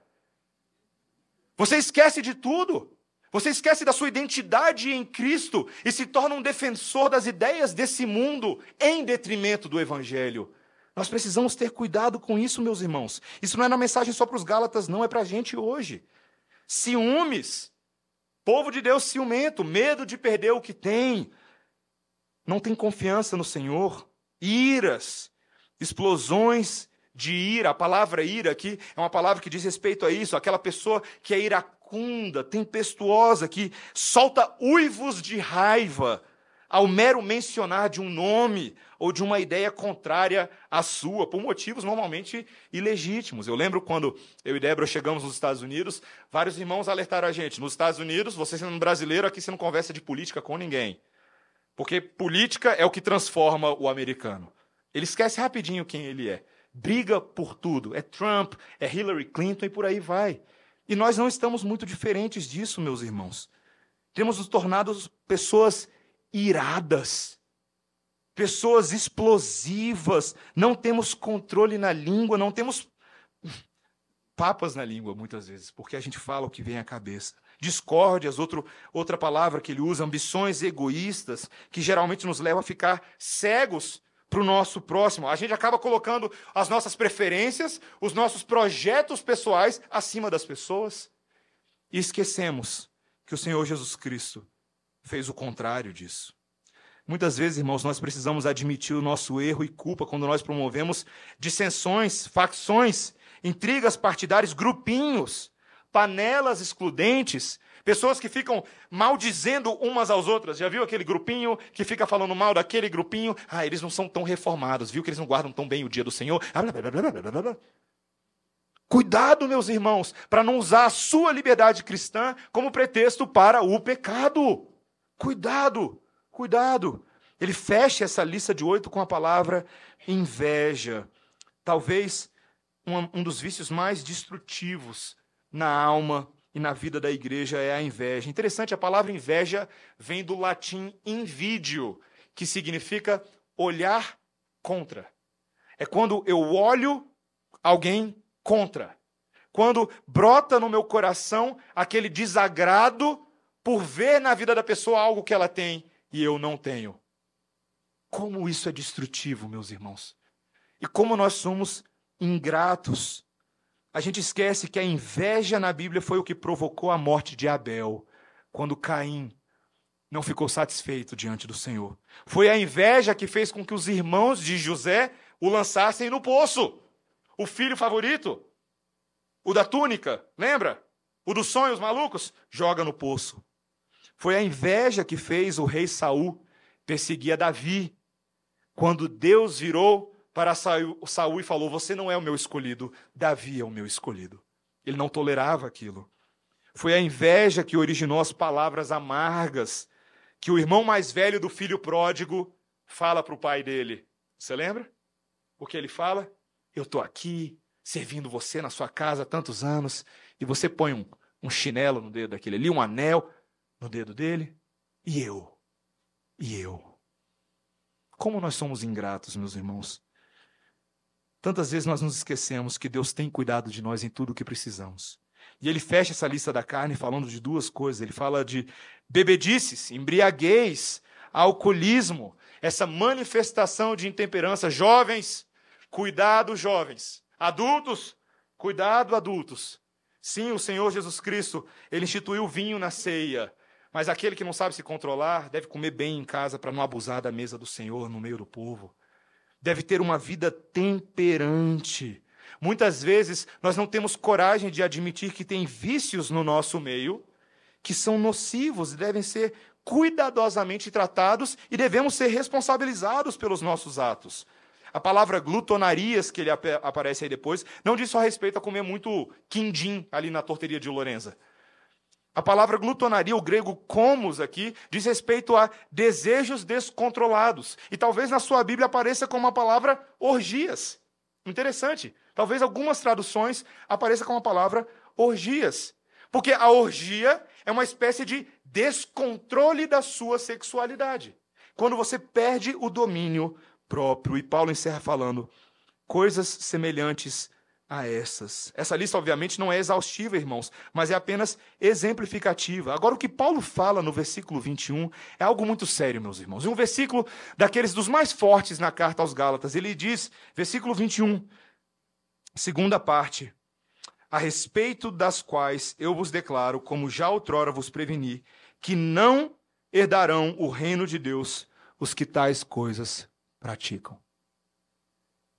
Você esquece de tudo. Você esquece da sua identidade em Cristo e se torna um defensor das ideias desse mundo em detrimento do Evangelho. Nós precisamos ter cuidado com isso, meus irmãos. Isso não é uma mensagem só para os Gálatas, não, é para a gente hoje. Ciúmes, povo de Deus ciumento, medo de perder o que tem, não tem confiança no Senhor, iras, explosões de ira. A palavra ira aqui é uma palavra que diz respeito a isso, aquela pessoa que é iracunda, tempestuosa, que solta uivos de raiva ao mero mencionar de um nome ou de uma ideia contrária à sua, por motivos normalmente ilegítimos. Eu lembro quando eu e Débora chegamos nos Estados Unidos, vários irmãos alertaram a gente: nos Estados Unidos, você sendo brasileiro, aqui você não conversa de política com ninguém. Porque política é o que transforma o americano. Ele esquece rapidinho quem ele é. Briga por tudo. É Trump, é Hillary Clinton e por aí vai. E nós não estamos muito diferentes disso, meus irmãos. Temos nos tornado pessoas iradas, pessoas explosivas, não temos controle na língua, não temos papas na língua muitas vezes, porque a gente fala o que vem à cabeça. Discórdias, outro, outra palavra que ele usa, ambições egoístas, que geralmente nos levam a ficar cegos para o nosso próximo. A gente acaba colocando as nossas preferências, os nossos projetos pessoais acima das pessoas e esquecemos que o Senhor Jesus Cristo fez o contrário disso. Muitas vezes, irmãos, nós precisamos admitir o nosso erro e culpa quando nós promovemos dissensões, facções, intrigas partidárias, grupinhos, panelas excludentes, pessoas que ficam maldizendo umas às outras. Já viu aquele grupinho que fica falando mal daquele grupinho? Ah, eles não são tão reformados, viu que eles não guardam tão bem o dia do Senhor? Cuidado, meus irmãos, para não usar a sua liberdade cristã como pretexto para o pecado. Cuidado, cuidado. Ele fecha essa lista de oito com a palavra inveja. Talvez um, um dos vícios mais destrutivos na alma e na vida da igreja é a inveja. Interessante, a palavra inveja vem do latim invidio, que significa olhar contra. É quando eu olho alguém contra. Quando brota no meu coração aquele desagrado por ver na vida da pessoa algo que ela tem e eu não tenho. Como isso é destrutivo, meus irmãos. E como nós somos ingratos. A gente esquece que a inveja na Bíblia foi o que provocou a morte de Abel, quando Caim não ficou satisfeito diante do Senhor. Foi a inveja que fez com que os irmãos de José o lançassem no poço. O filho favorito, o da túnica, lembra? O dos sonhos malucos, joga no poço. Foi a inveja que fez o rei Saul perseguir Davi. Quando Deus virou para Saul e falou: Você não é o meu escolhido, Davi é o meu escolhido. Ele não tolerava aquilo. Foi a inveja que originou as palavras amargas que o irmão mais velho do filho pródigo fala para o pai dele. Você lembra? O que ele fala? Eu estou aqui, servindo você na sua casa há tantos anos, e você põe um, um chinelo no dedo daquele ali, um anel no dedo dele, e eu? E eu? Como nós somos ingratos, meus irmãos. Tantas vezes nós nos esquecemos que Deus tem cuidado de nós em tudo o que precisamos. E ele fecha essa lista da carne falando de duas coisas. Ele fala de bebedices, embriaguez, alcoolismo, essa manifestação de intemperança. Jovens, cuidado, jovens. Adultos, cuidado, adultos. Sim, o Senhor Jesus Cristo, ele instituiu o vinho na ceia. Mas aquele que não sabe se controlar deve comer bem em casa para não abusar da mesa do Senhor no meio do povo. Deve ter uma vida temperante Muitas vezes nós não temos coragem de admitir que tem vícios no nosso meio que são nocivos e devem ser cuidadosamente tratados e devemos ser responsabilizados pelos nossos atos. A palavra glutonarias, que ele ap aparece aí depois, não diz só respeito a comer muito quindim ali na torteria de Lorenza. A palavra glutonaria, o grego comos aqui, diz respeito a desejos descontrolados. E talvez na sua Bíblia apareça como a palavra orgias. Interessante. Talvez algumas traduções apareça com a palavra orgias. Porque a orgia é uma espécie de descontrole da sua sexualidade. Quando você perde o domínio próprio. E Paulo encerra falando coisas semelhantes a essas. Essa lista, obviamente, não é exaustiva, irmãos, mas é apenas exemplificativa. Agora, o que Paulo fala no versículo 21 é algo muito sério, meus irmãos. E um versículo daqueles dos mais fortes na carta aos Gálatas. Ele diz, versículo 21, Segunda parte, a respeito das quais eu vos declaro, como já outrora vos preveni, que não herdarão o reino de Deus os que tais coisas praticam.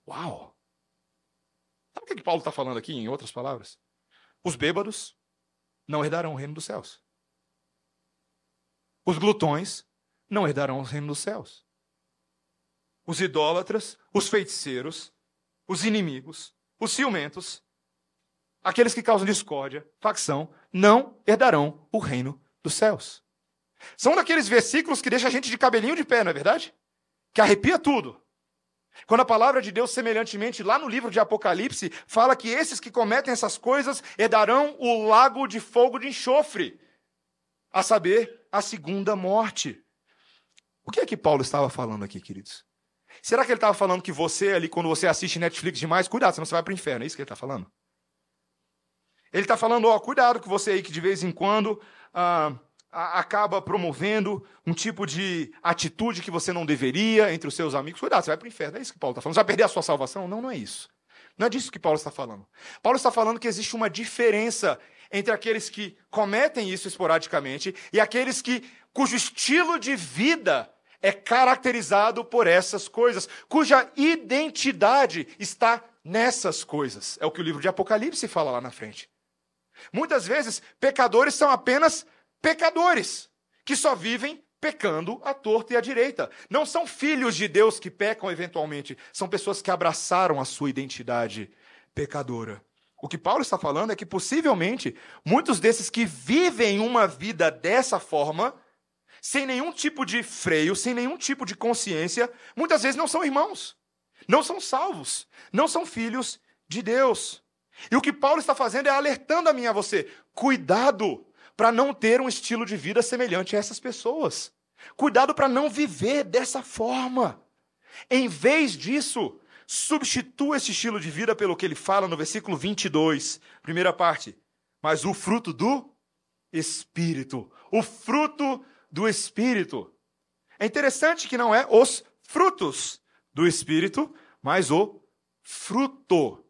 Uau! Sabe o que Paulo está falando aqui, em outras palavras? Os bêbados não herdarão o reino dos céus. Os glutões não herdarão o reino dos céus. Os idólatras, os feiticeiros, os inimigos, os ciumentos, aqueles que causam discórdia, facção, não herdarão o reino dos céus. São daqueles versículos que deixam a gente de cabelinho de pé, não é verdade? Que arrepia tudo. Quando a palavra de Deus, semelhantemente, lá no livro de Apocalipse, fala que esses que cometem essas coisas herdarão o lago de fogo de enxofre, a saber, a segunda morte. O que é que Paulo estava falando aqui, queridos? Será que ele estava falando que você ali, quando você assiste Netflix demais, cuidado, senão você vai para o inferno? É isso que ele está falando? Ele está falando, ó, cuidado que você aí que de vez em quando ah, acaba promovendo um tipo de atitude que você não deveria entre os seus amigos. Cuidado, você vai para o inferno. É isso que Paulo está falando. Você vai perder a sua salvação? Não, não é isso. Não é disso que Paulo está falando. Paulo está falando que existe uma diferença entre aqueles que cometem isso esporadicamente e aqueles que cujo estilo de vida é caracterizado por essas coisas, cuja identidade está nessas coisas. É o que o livro de Apocalipse fala lá na frente. Muitas vezes, pecadores são apenas pecadores, que só vivem pecando à torta e à direita. Não são filhos de Deus que pecam eventualmente, são pessoas que abraçaram a sua identidade pecadora. O que Paulo está falando é que possivelmente muitos desses que vivem uma vida dessa forma sem nenhum tipo de freio, sem nenhum tipo de consciência, muitas vezes não são irmãos, não são salvos, não são filhos de Deus. E o que Paulo está fazendo é alertando a mim e a você: cuidado para não ter um estilo de vida semelhante a essas pessoas. Cuidado para não viver dessa forma. Em vez disso, substitua esse estilo de vida pelo que ele fala no versículo 22, primeira parte. Mas o fruto do Espírito. O fruto do Espírito. É interessante que não é os frutos do Espírito, mas o fruto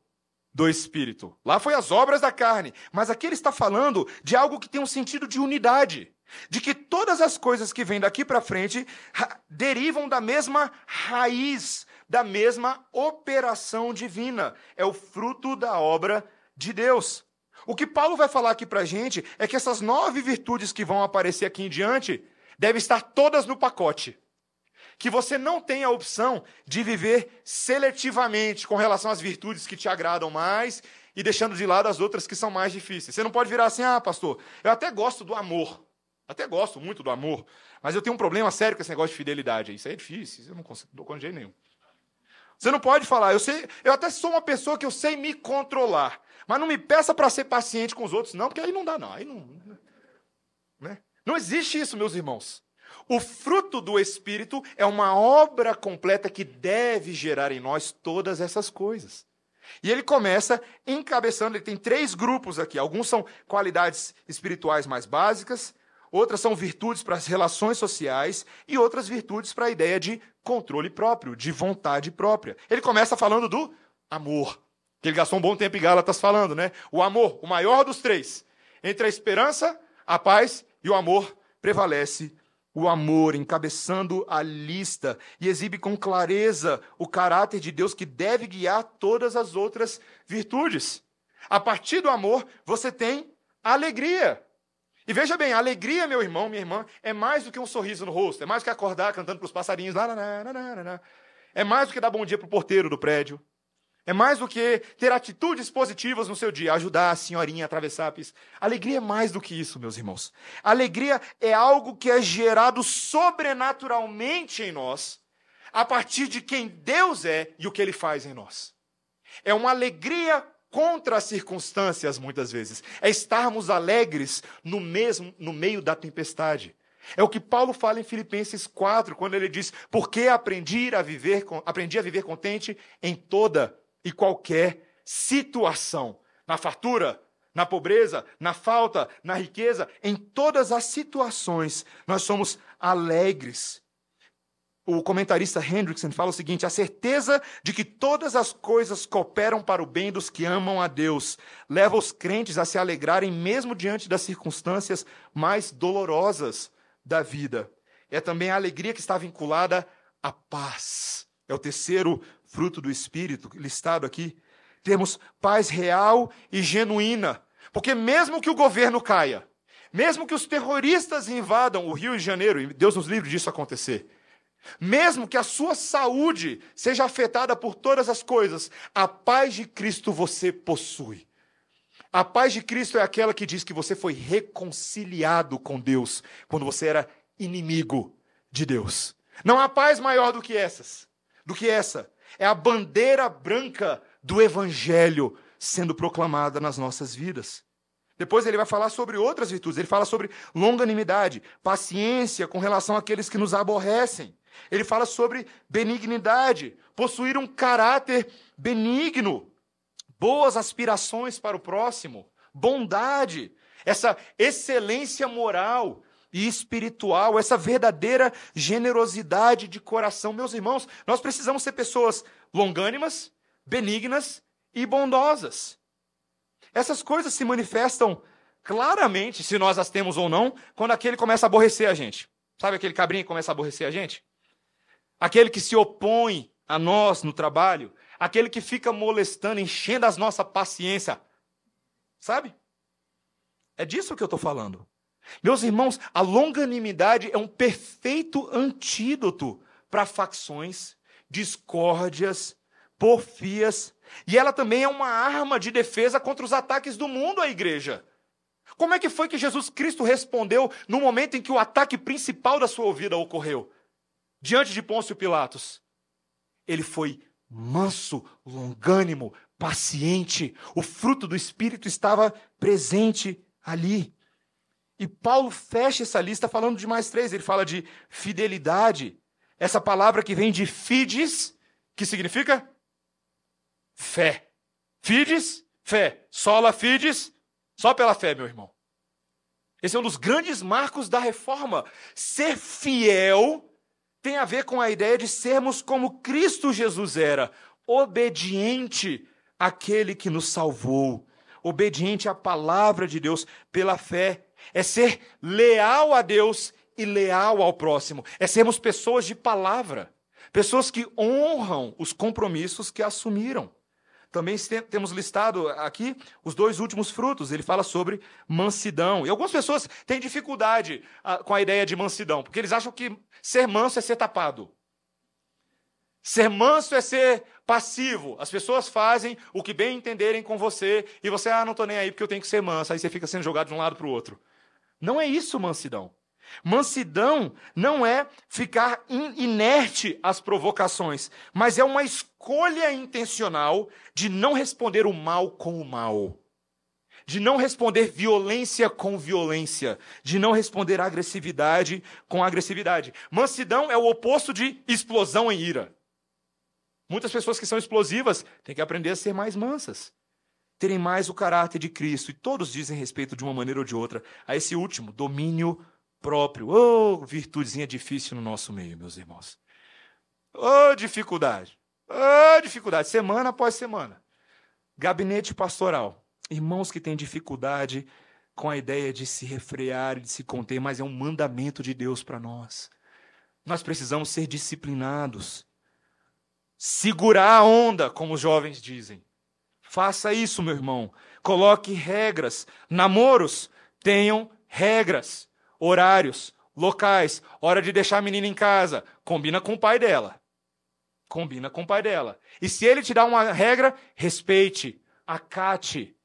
do Espírito. Lá foi as obras da carne, mas aqui ele está falando de algo que tem um sentido de unidade. De que todas as coisas que vêm daqui para frente derivam da mesma raiz, da mesma operação divina. É o fruto da obra de Deus. O que Paulo vai falar aqui para a gente é que essas nove virtudes que vão aparecer aqui em diante devem estar todas no pacote. Que você não tem a opção de viver seletivamente com relação às virtudes que te agradam mais e deixando de lado as outras que são mais difíceis. Você não pode virar assim, ah, pastor, eu até gosto do amor. Até gosto muito do amor, mas eu tenho um problema sério com esse negócio de fidelidade. Isso é difícil, eu não consigo, não dou jeito nenhum. Você não pode falar, eu sei, eu até sou uma pessoa que eu sei me controlar, mas não me peça para ser paciente com os outros, não, porque aí não dá, não. Aí não, né? não existe isso, meus irmãos. O fruto do Espírito é uma obra completa que deve gerar em nós todas essas coisas. E ele começa encabeçando, ele tem três grupos aqui. Alguns são qualidades espirituais mais básicas, outras são virtudes para as relações sociais e outras virtudes para a ideia de controle próprio, de vontade própria. Ele começa falando do amor, que ele gastou um bom tempo em Gálatas falando, né? O amor, o maior dos três. Entre a esperança, a paz e o amor prevalece o amor, encabeçando a lista e exibe com clareza o caráter de Deus que deve guiar todas as outras virtudes. A partir do amor, você tem alegria. E veja bem, a alegria, meu irmão, minha irmã, é mais do que um sorriso no rosto, é mais do que acordar cantando para os passarinhos, é mais do que dar bom dia para o porteiro do prédio, é mais do que ter atitudes positivas no seu dia, ajudar a senhorinha a atravessar a pista. Alegria é mais do que isso, meus irmãos. Alegria é algo que é gerado sobrenaturalmente em nós, a partir de quem Deus é e o que ele faz em nós. É uma alegria contra as circunstâncias, muitas vezes. É estarmos alegres no mesmo no meio da tempestade. É o que Paulo fala em Filipenses 4, quando ele diz: "Porque aprendi a viver aprendi a viver contente em toda e qualquer situação, na fartura, na pobreza, na falta, na riqueza, em todas as situações, nós somos alegres. O comentarista Hendrickson fala o seguinte: a certeza de que todas as coisas cooperam para o bem dos que amam a Deus leva os crentes a se alegrarem mesmo diante das circunstâncias mais dolorosas da vida. É também a alegria que está vinculada à paz. É o terceiro fruto do Espírito listado aqui. Temos paz real e genuína. Porque mesmo que o governo caia, mesmo que os terroristas invadam o Rio de Janeiro, e Deus nos livre disso acontecer, mesmo que a sua saúde seja afetada por todas as coisas, a paz de Cristo você possui. A paz de Cristo é aquela que diz que você foi reconciliado com Deus quando você era inimigo de Deus. Não há paz maior do que essas, do que essa. É a bandeira branca do evangelho sendo proclamada nas nossas vidas. Depois ele vai falar sobre outras virtudes. Ele fala sobre longanimidade, paciência com relação àqueles que nos aborrecem. Ele fala sobre benignidade, possuir um caráter benigno, boas aspirações para o próximo, bondade, essa excelência moral, e espiritual, essa verdadeira generosidade de coração. Meus irmãos, nós precisamos ser pessoas longânimas, benignas e bondosas. Essas coisas se manifestam claramente, se nós as temos ou não, quando aquele começa a aborrecer a gente. Sabe aquele cabrinho que começa a aborrecer a gente? Aquele que se opõe a nós no trabalho, aquele que fica molestando, enchendo as nossa paciência. Sabe? É disso que eu estou falando. Meus irmãos, a longanimidade é um perfeito antídoto para facções, discórdias, porfias, e ela também é uma arma de defesa contra os ataques do mundo à igreja. Como é que foi que Jesus Cristo respondeu no momento em que o ataque principal da sua vida ocorreu? Diante de Pôncio Pilatos. Ele foi manso, longânimo, paciente. O fruto do Espírito estava presente ali. E Paulo fecha essa lista falando de mais três. Ele fala de fidelidade. Essa palavra que vem de fides, que significa fé. Fides, fé. Sola fides, só pela fé, meu irmão. Esse é um dos grandes marcos da reforma. Ser fiel tem a ver com a ideia de sermos como Cristo Jesus era, obediente àquele que nos salvou, obediente à palavra de Deus pela fé é ser leal a Deus e leal ao próximo. É sermos pessoas de palavra, pessoas que honram os compromissos que assumiram. Também temos listado aqui os dois últimos frutos. Ele fala sobre mansidão. E algumas pessoas têm dificuldade ah, com a ideia de mansidão, porque eles acham que ser manso é ser tapado. Ser manso é ser passivo. As pessoas fazem o que bem entenderem com você e você, ah, não estou nem aí porque eu tenho que ser manso. Aí você fica sendo jogado de um lado para o outro. Não é isso mansidão. Mansidão não é ficar inerte às provocações, mas é uma escolha intencional de não responder o mal com o mal, de não responder violência com violência, de não responder agressividade com agressividade. Mansidão é o oposto de explosão em ira. Muitas pessoas que são explosivas têm que aprender a ser mais mansas, terem mais o caráter de Cristo, e todos dizem respeito de uma maneira ou de outra a esse último, domínio próprio. Oh, virtudezinha difícil no nosso meio, meus irmãos. Oh, dificuldade. Oh, dificuldade. Semana após semana. Gabinete pastoral. Irmãos que têm dificuldade com a ideia de se refrear e de se conter, mas é um mandamento de Deus para nós. Nós precisamos ser disciplinados. Segurar a onda, como os jovens dizem. Faça isso, meu irmão. Coloque regras. Namoros tenham regras horários, locais, hora de deixar a menina em casa. Combina com o pai dela. Combina com o pai dela. E se ele te dá uma regra, respeite, acate.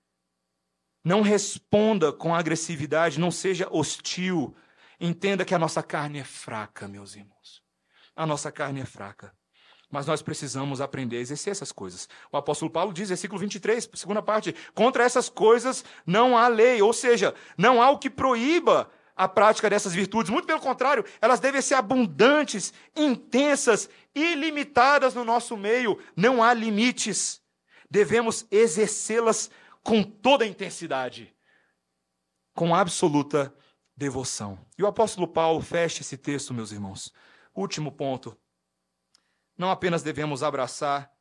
Não responda com agressividade, não seja hostil. Entenda que a nossa carne é fraca, meus irmãos. A nossa carne é fraca. Mas nós precisamos aprender a exercer essas coisas. O apóstolo Paulo diz, versículo 23, segunda parte: contra essas coisas não há lei, ou seja, não há o que proíba a prática dessas virtudes. Muito pelo contrário, elas devem ser abundantes, intensas, ilimitadas no nosso meio. Não há limites. Devemos exercê-las com toda a intensidade, com absoluta devoção. E o apóstolo Paulo fecha esse texto, meus irmãos. Último ponto. Não apenas devemos abraçar,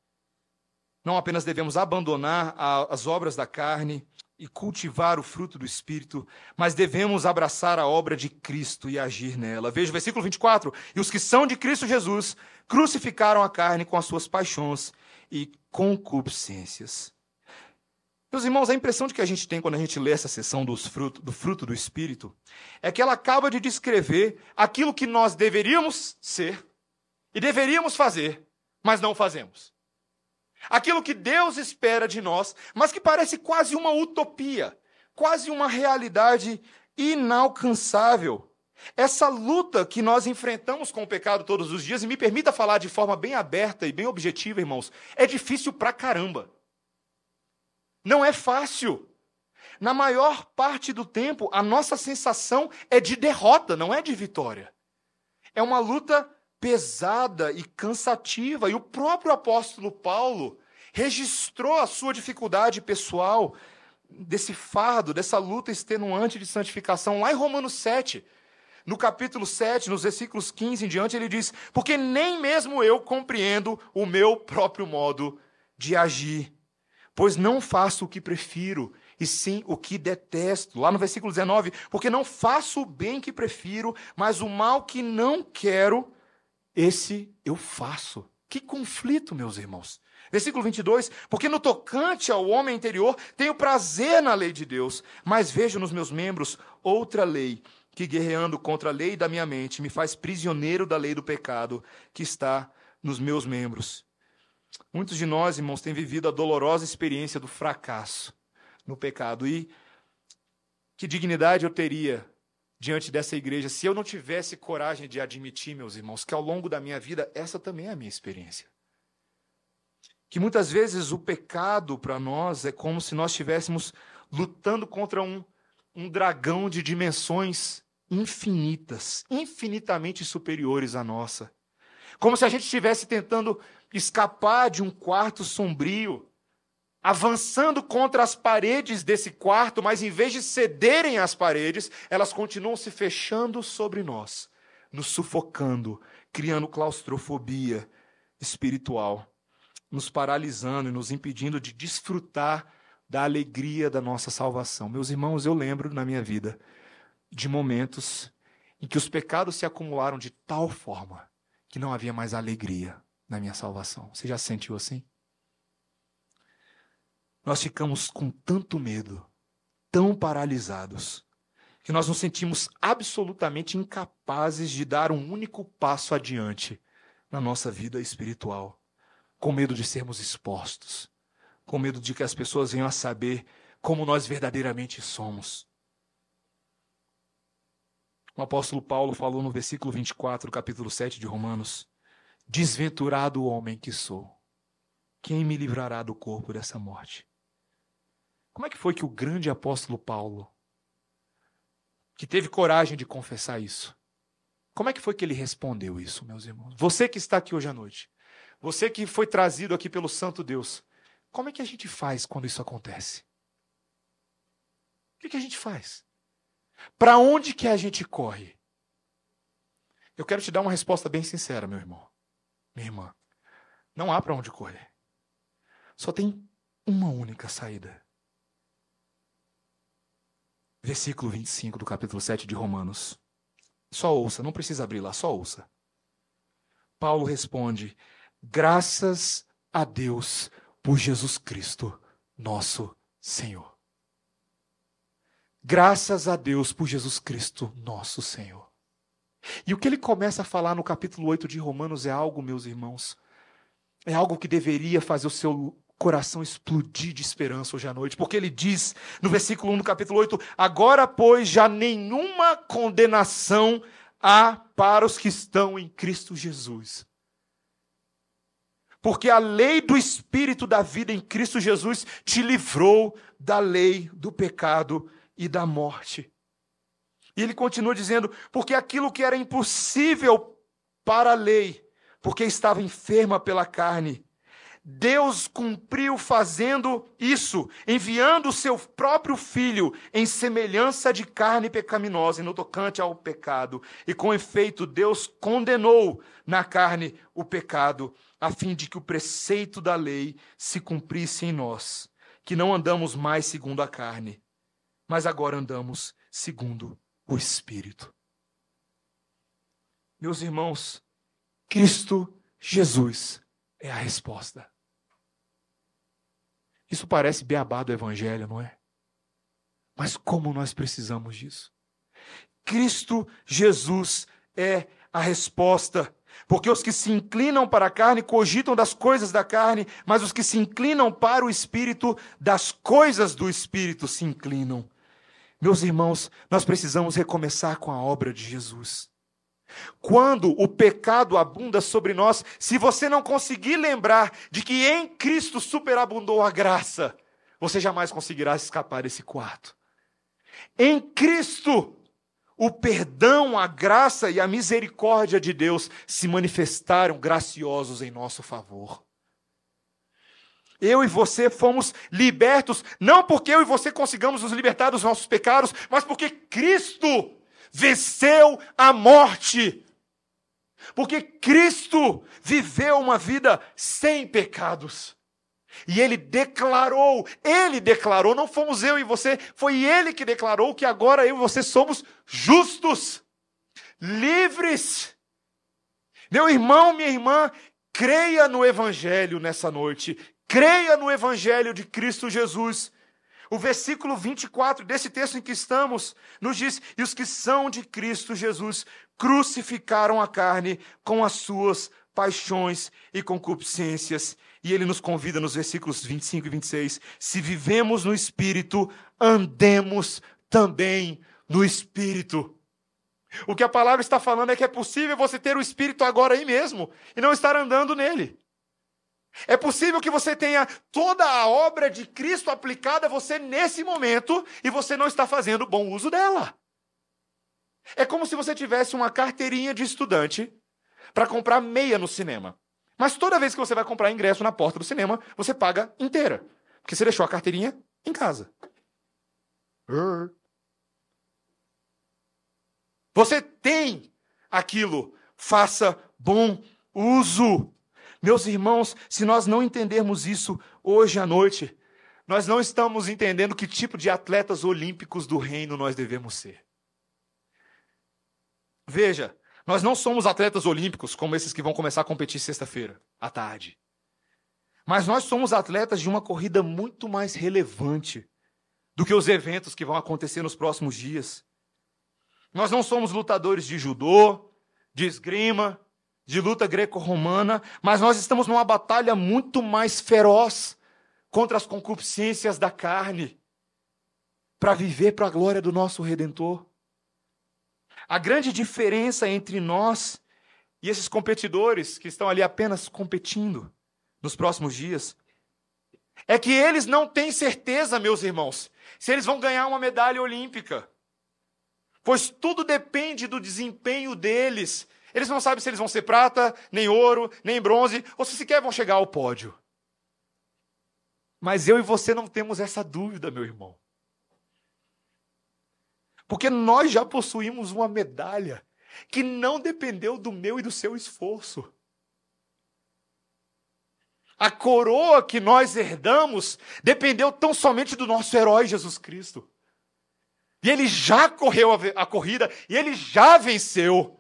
não apenas devemos abandonar as obras da carne, e cultivar o fruto do Espírito, mas devemos abraçar a obra de Cristo e agir nela. Veja o versículo 24: E os que são de Cristo Jesus crucificaram a carne com as suas paixões e concupiscências. Meus irmãos, a impressão de que a gente tem quando a gente lê essa seção fruto, do fruto do Espírito é que ela acaba de descrever aquilo que nós deveríamos ser e deveríamos fazer, mas não fazemos. Aquilo que Deus espera de nós, mas que parece quase uma utopia, quase uma realidade inalcançável. Essa luta que nós enfrentamos com o pecado todos os dias, e me permita falar de forma bem aberta e bem objetiva, irmãos, é difícil pra caramba. Não é fácil. Na maior parte do tempo, a nossa sensação é de derrota, não é de vitória. É uma luta pesada e cansativa. E o próprio apóstolo Paulo registrou a sua dificuldade pessoal, desse fardo, dessa luta extenuante de santificação, lá em Romanos 7. No capítulo 7, nos versículos 15 em diante, ele diz: Porque nem mesmo eu compreendo o meu próprio modo de agir, pois não faço o que prefiro, e sim o que detesto. Lá no versículo 19: Porque não faço o bem que prefiro, mas o mal que não quero, esse eu faço. Que conflito, meus irmãos. Versículo 22, porque no tocante ao homem interior tenho prazer na lei de Deus, mas vejo nos meus membros outra lei, que guerreando contra a lei da minha mente, me faz prisioneiro da lei do pecado que está nos meus membros. Muitos de nós, irmãos, têm vivido a dolorosa experiência do fracasso no pecado. E que dignidade eu teria diante dessa igreja se eu não tivesse coragem de admitir, meus irmãos, que ao longo da minha vida essa também é a minha experiência. Que muitas vezes o pecado para nós é como se nós estivéssemos lutando contra um, um dragão de dimensões infinitas, infinitamente superiores à nossa. Como se a gente estivesse tentando escapar de um quarto sombrio avançando contra as paredes desse quarto, mas em vez de cederem às paredes, elas continuam se fechando sobre nós, nos sufocando, criando claustrofobia espiritual, nos paralisando e nos impedindo de desfrutar da alegria da nossa salvação. Meus irmãos, eu lembro na minha vida de momentos em que os pecados se acumularam de tal forma que não havia mais alegria na minha salvação. Você já se sentiu assim? Nós ficamos com tanto medo, tão paralisados, que nós nos sentimos absolutamente incapazes de dar um único passo adiante na nossa vida espiritual, com medo de sermos expostos, com medo de que as pessoas venham a saber como nós verdadeiramente somos. O apóstolo Paulo falou no versículo 24 do capítulo 7 de Romanos: Desventurado homem que sou, quem me livrará do corpo dessa morte? Como é que foi que o grande apóstolo Paulo, que teve coragem de confessar isso, como é que foi que ele respondeu isso, meus irmãos? Você que está aqui hoje à noite, você que foi trazido aqui pelo Santo Deus, como é que a gente faz quando isso acontece? O que, a gente faz? Para onde que a gente corre? Eu quero te dar uma resposta bem sincera, meu irmão, minha irmã. Não há para onde correr. Só tem uma única saída. Versículo 25 do capítulo 7 de Romanos. Só ouça, não precisa abrir lá, só ouça. Paulo responde: Graças a Deus por Jesus Cristo, nosso Senhor. Graças a Deus por Jesus Cristo, nosso Senhor. E o que ele começa a falar no capítulo 8 de Romanos é algo, meus irmãos, é algo que deveria fazer o seu coração explodir de esperança hoje à noite, porque ele diz no versículo 1 do capítulo 8: Agora, pois, já nenhuma condenação há para os que estão em Cristo Jesus. Porque a lei do Espírito da vida em Cristo Jesus te livrou da lei do pecado e da morte. E ele continua dizendo: porque aquilo que era impossível para a lei, porque estava enferma pela carne, Deus cumpriu fazendo isso, enviando o seu próprio filho em semelhança de carne pecaminosa e no tocante ao pecado. E com efeito, Deus condenou na carne o pecado, a fim de que o preceito da lei se cumprisse em nós, que não andamos mais segundo a carne, mas agora andamos segundo o Espírito. Meus irmãos, Cristo Jesus é a resposta. Isso parece beabá do evangelho, não é? Mas como nós precisamos disso? Cristo Jesus é a resposta. Porque os que se inclinam para a carne cogitam das coisas da carne, mas os que se inclinam para o espírito, das coisas do espírito se inclinam. Meus irmãos, nós precisamos recomeçar com a obra de Jesus. Quando o pecado abunda sobre nós, se você não conseguir lembrar de que em Cristo superabundou a graça, você jamais conseguirá escapar desse quarto. Em Cristo, o perdão, a graça e a misericórdia de Deus se manifestaram graciosos em nosso favor. Eu e você fomos libertos, não porque eu e você consigamos nos libertar dos nossos pecados, mas porque Cristo venceu a morte. Porque Cristo viveu uma vida sem pecados. E ele declarou, ele declarou, não fomos eu e você, foi ele que declarou que agora eu e você somos justos, livres. Meu irmão, minha irmã, creia no Evangelho nessa noite, creia no Evangelho de Cristo Jesus. O versículo 24 desse texto em que estamos nos diz: E os que são de Cristo Jesus crucificaram a carne com as suas paixões e concupiscências. E ele nos convida nos versículos 25 e 26: Se vivemos no Espírito, andemos também no Espírito. O que a palavra está falando é que é possível você ter o Espírito agora aí mesmo e não estar andando nele. É possível que você tenha toda a obra de Cristo aplicada a você nesse momento e você não está fazendo bom uso dela. É como se você tivesse uma carteirinha de estudante para comprar meia no cinema. Mas toda vez que você vai comprar ingresso na porta do cinema, você paga inteira. Porque você deixou a carteirinha em casa. Você tem aquilo. Faça bom uso. Meus irmãos, se nós não entendermos isso hoje à noite, nós não estamos entendendo que tipo de atletas olímpicos do reino nós devemos ser. Veja, nós não somos atletas olímpicos como esses que vão começar a competir sexta-feira, à tarde. Mas nós somos atletas de uma corrida muito mais relevante do que os eventos que vão acontecer nos próximos dias. Nós não somos lutadores de judô, de esgrima, de luta greco-romana, mas nós estamos numa batalha muito mais feroz contra as concupiscências da carne, para viver para a glória do nosso redentor. A grande diferença entre nós e esses competidores que estão ali apenas competindo nos próximos dias é que eles não têm certeza, meus irmãos, se eles vão ganhar uma medalha olímpica. Pois tudo depende do desempenho deles. Eles não sabem se eles vão ser prata, nem ouro, nem bronze, ou se sequer vão chegar ao pódio. Mas eu e você não temos essa dúvida, meu irmão. Porque nós já possuímos uma medalha que não dependeu do meu e do seu esforço. A coroa que nós herdamos dependeu tão somente do nosso herói Jesus Cristo. E ele já correu a, corrida, e ele já venceu.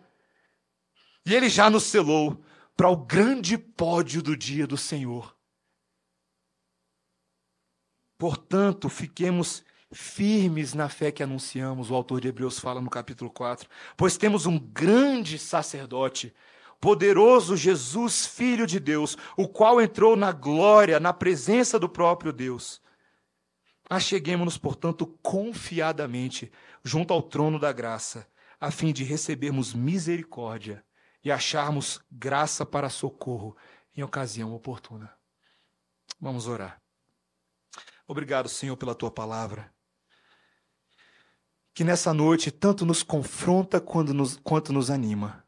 E ele já nos selou para o grande pódio do dia do Senhor. Portanto, fiquemos firmes na fé que anunciamos, o autor de Hebreus fala no capítulo 4, pois temos um grande sacerdote poderoso Jesus, Filho de Deus, o qual entrou na glória, na presença do próprio Deus. Acheguemos-nos, portanto, confiadamente junto ao trono da graça, a fim de recebermos misericórdia e acharmos graça para socorro em ocasião oportuna. Vamos orar. Obrigado, Senhor, pela tua palavra. Que nessa noite tanto nos confronta quanto nos, quanto nos anima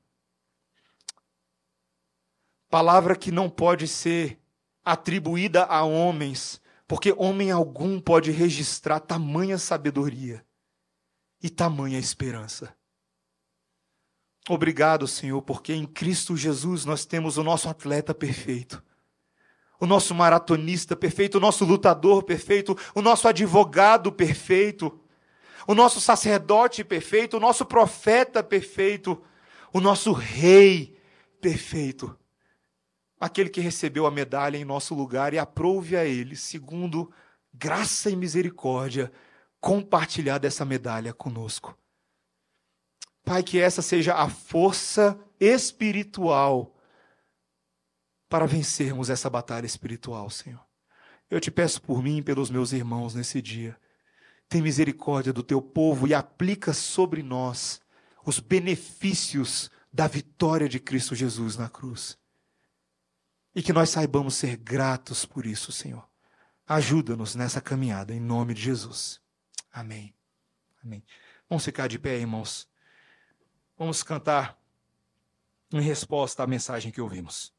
palavra que não pode ser atribuída a homens, porque homem algum pode registrar tamanha sabedoria e tamanha esperança. Obrigado, Senhor, porque em Cristo Jesus nós temos o nosso atleta perfeito, o nosso maratonista perfeito, o nosso lutador perfeito, o nosso advogado perfeito, o nosso sacerdote perfeito, o nosso profeta perfeito, o nosso rei perfeito aquele que recebeu a medalha em nosso lugar e aprove a ele, segundo graça e misericórdia, compartilhar dessa medalha conosco. Pai, que essa seja a força espiritual para vencermos essa batalha espiritual, Senhor. Eu te peço por mim e pelos meus irmãos nesse dia. Tem misericórdia do teu povo e aplica sobre nós os benefícios da vitória de Cristo Jesus na cruz. E que nós saibamos ser gratos por isso, Senhor. Ajuda-nos nessa caminhada, em nome de Jesus. Amém. Amém. Vamos ficar de pé, irmãos. Vamos cantar em resposta à mensagem que ouvimos.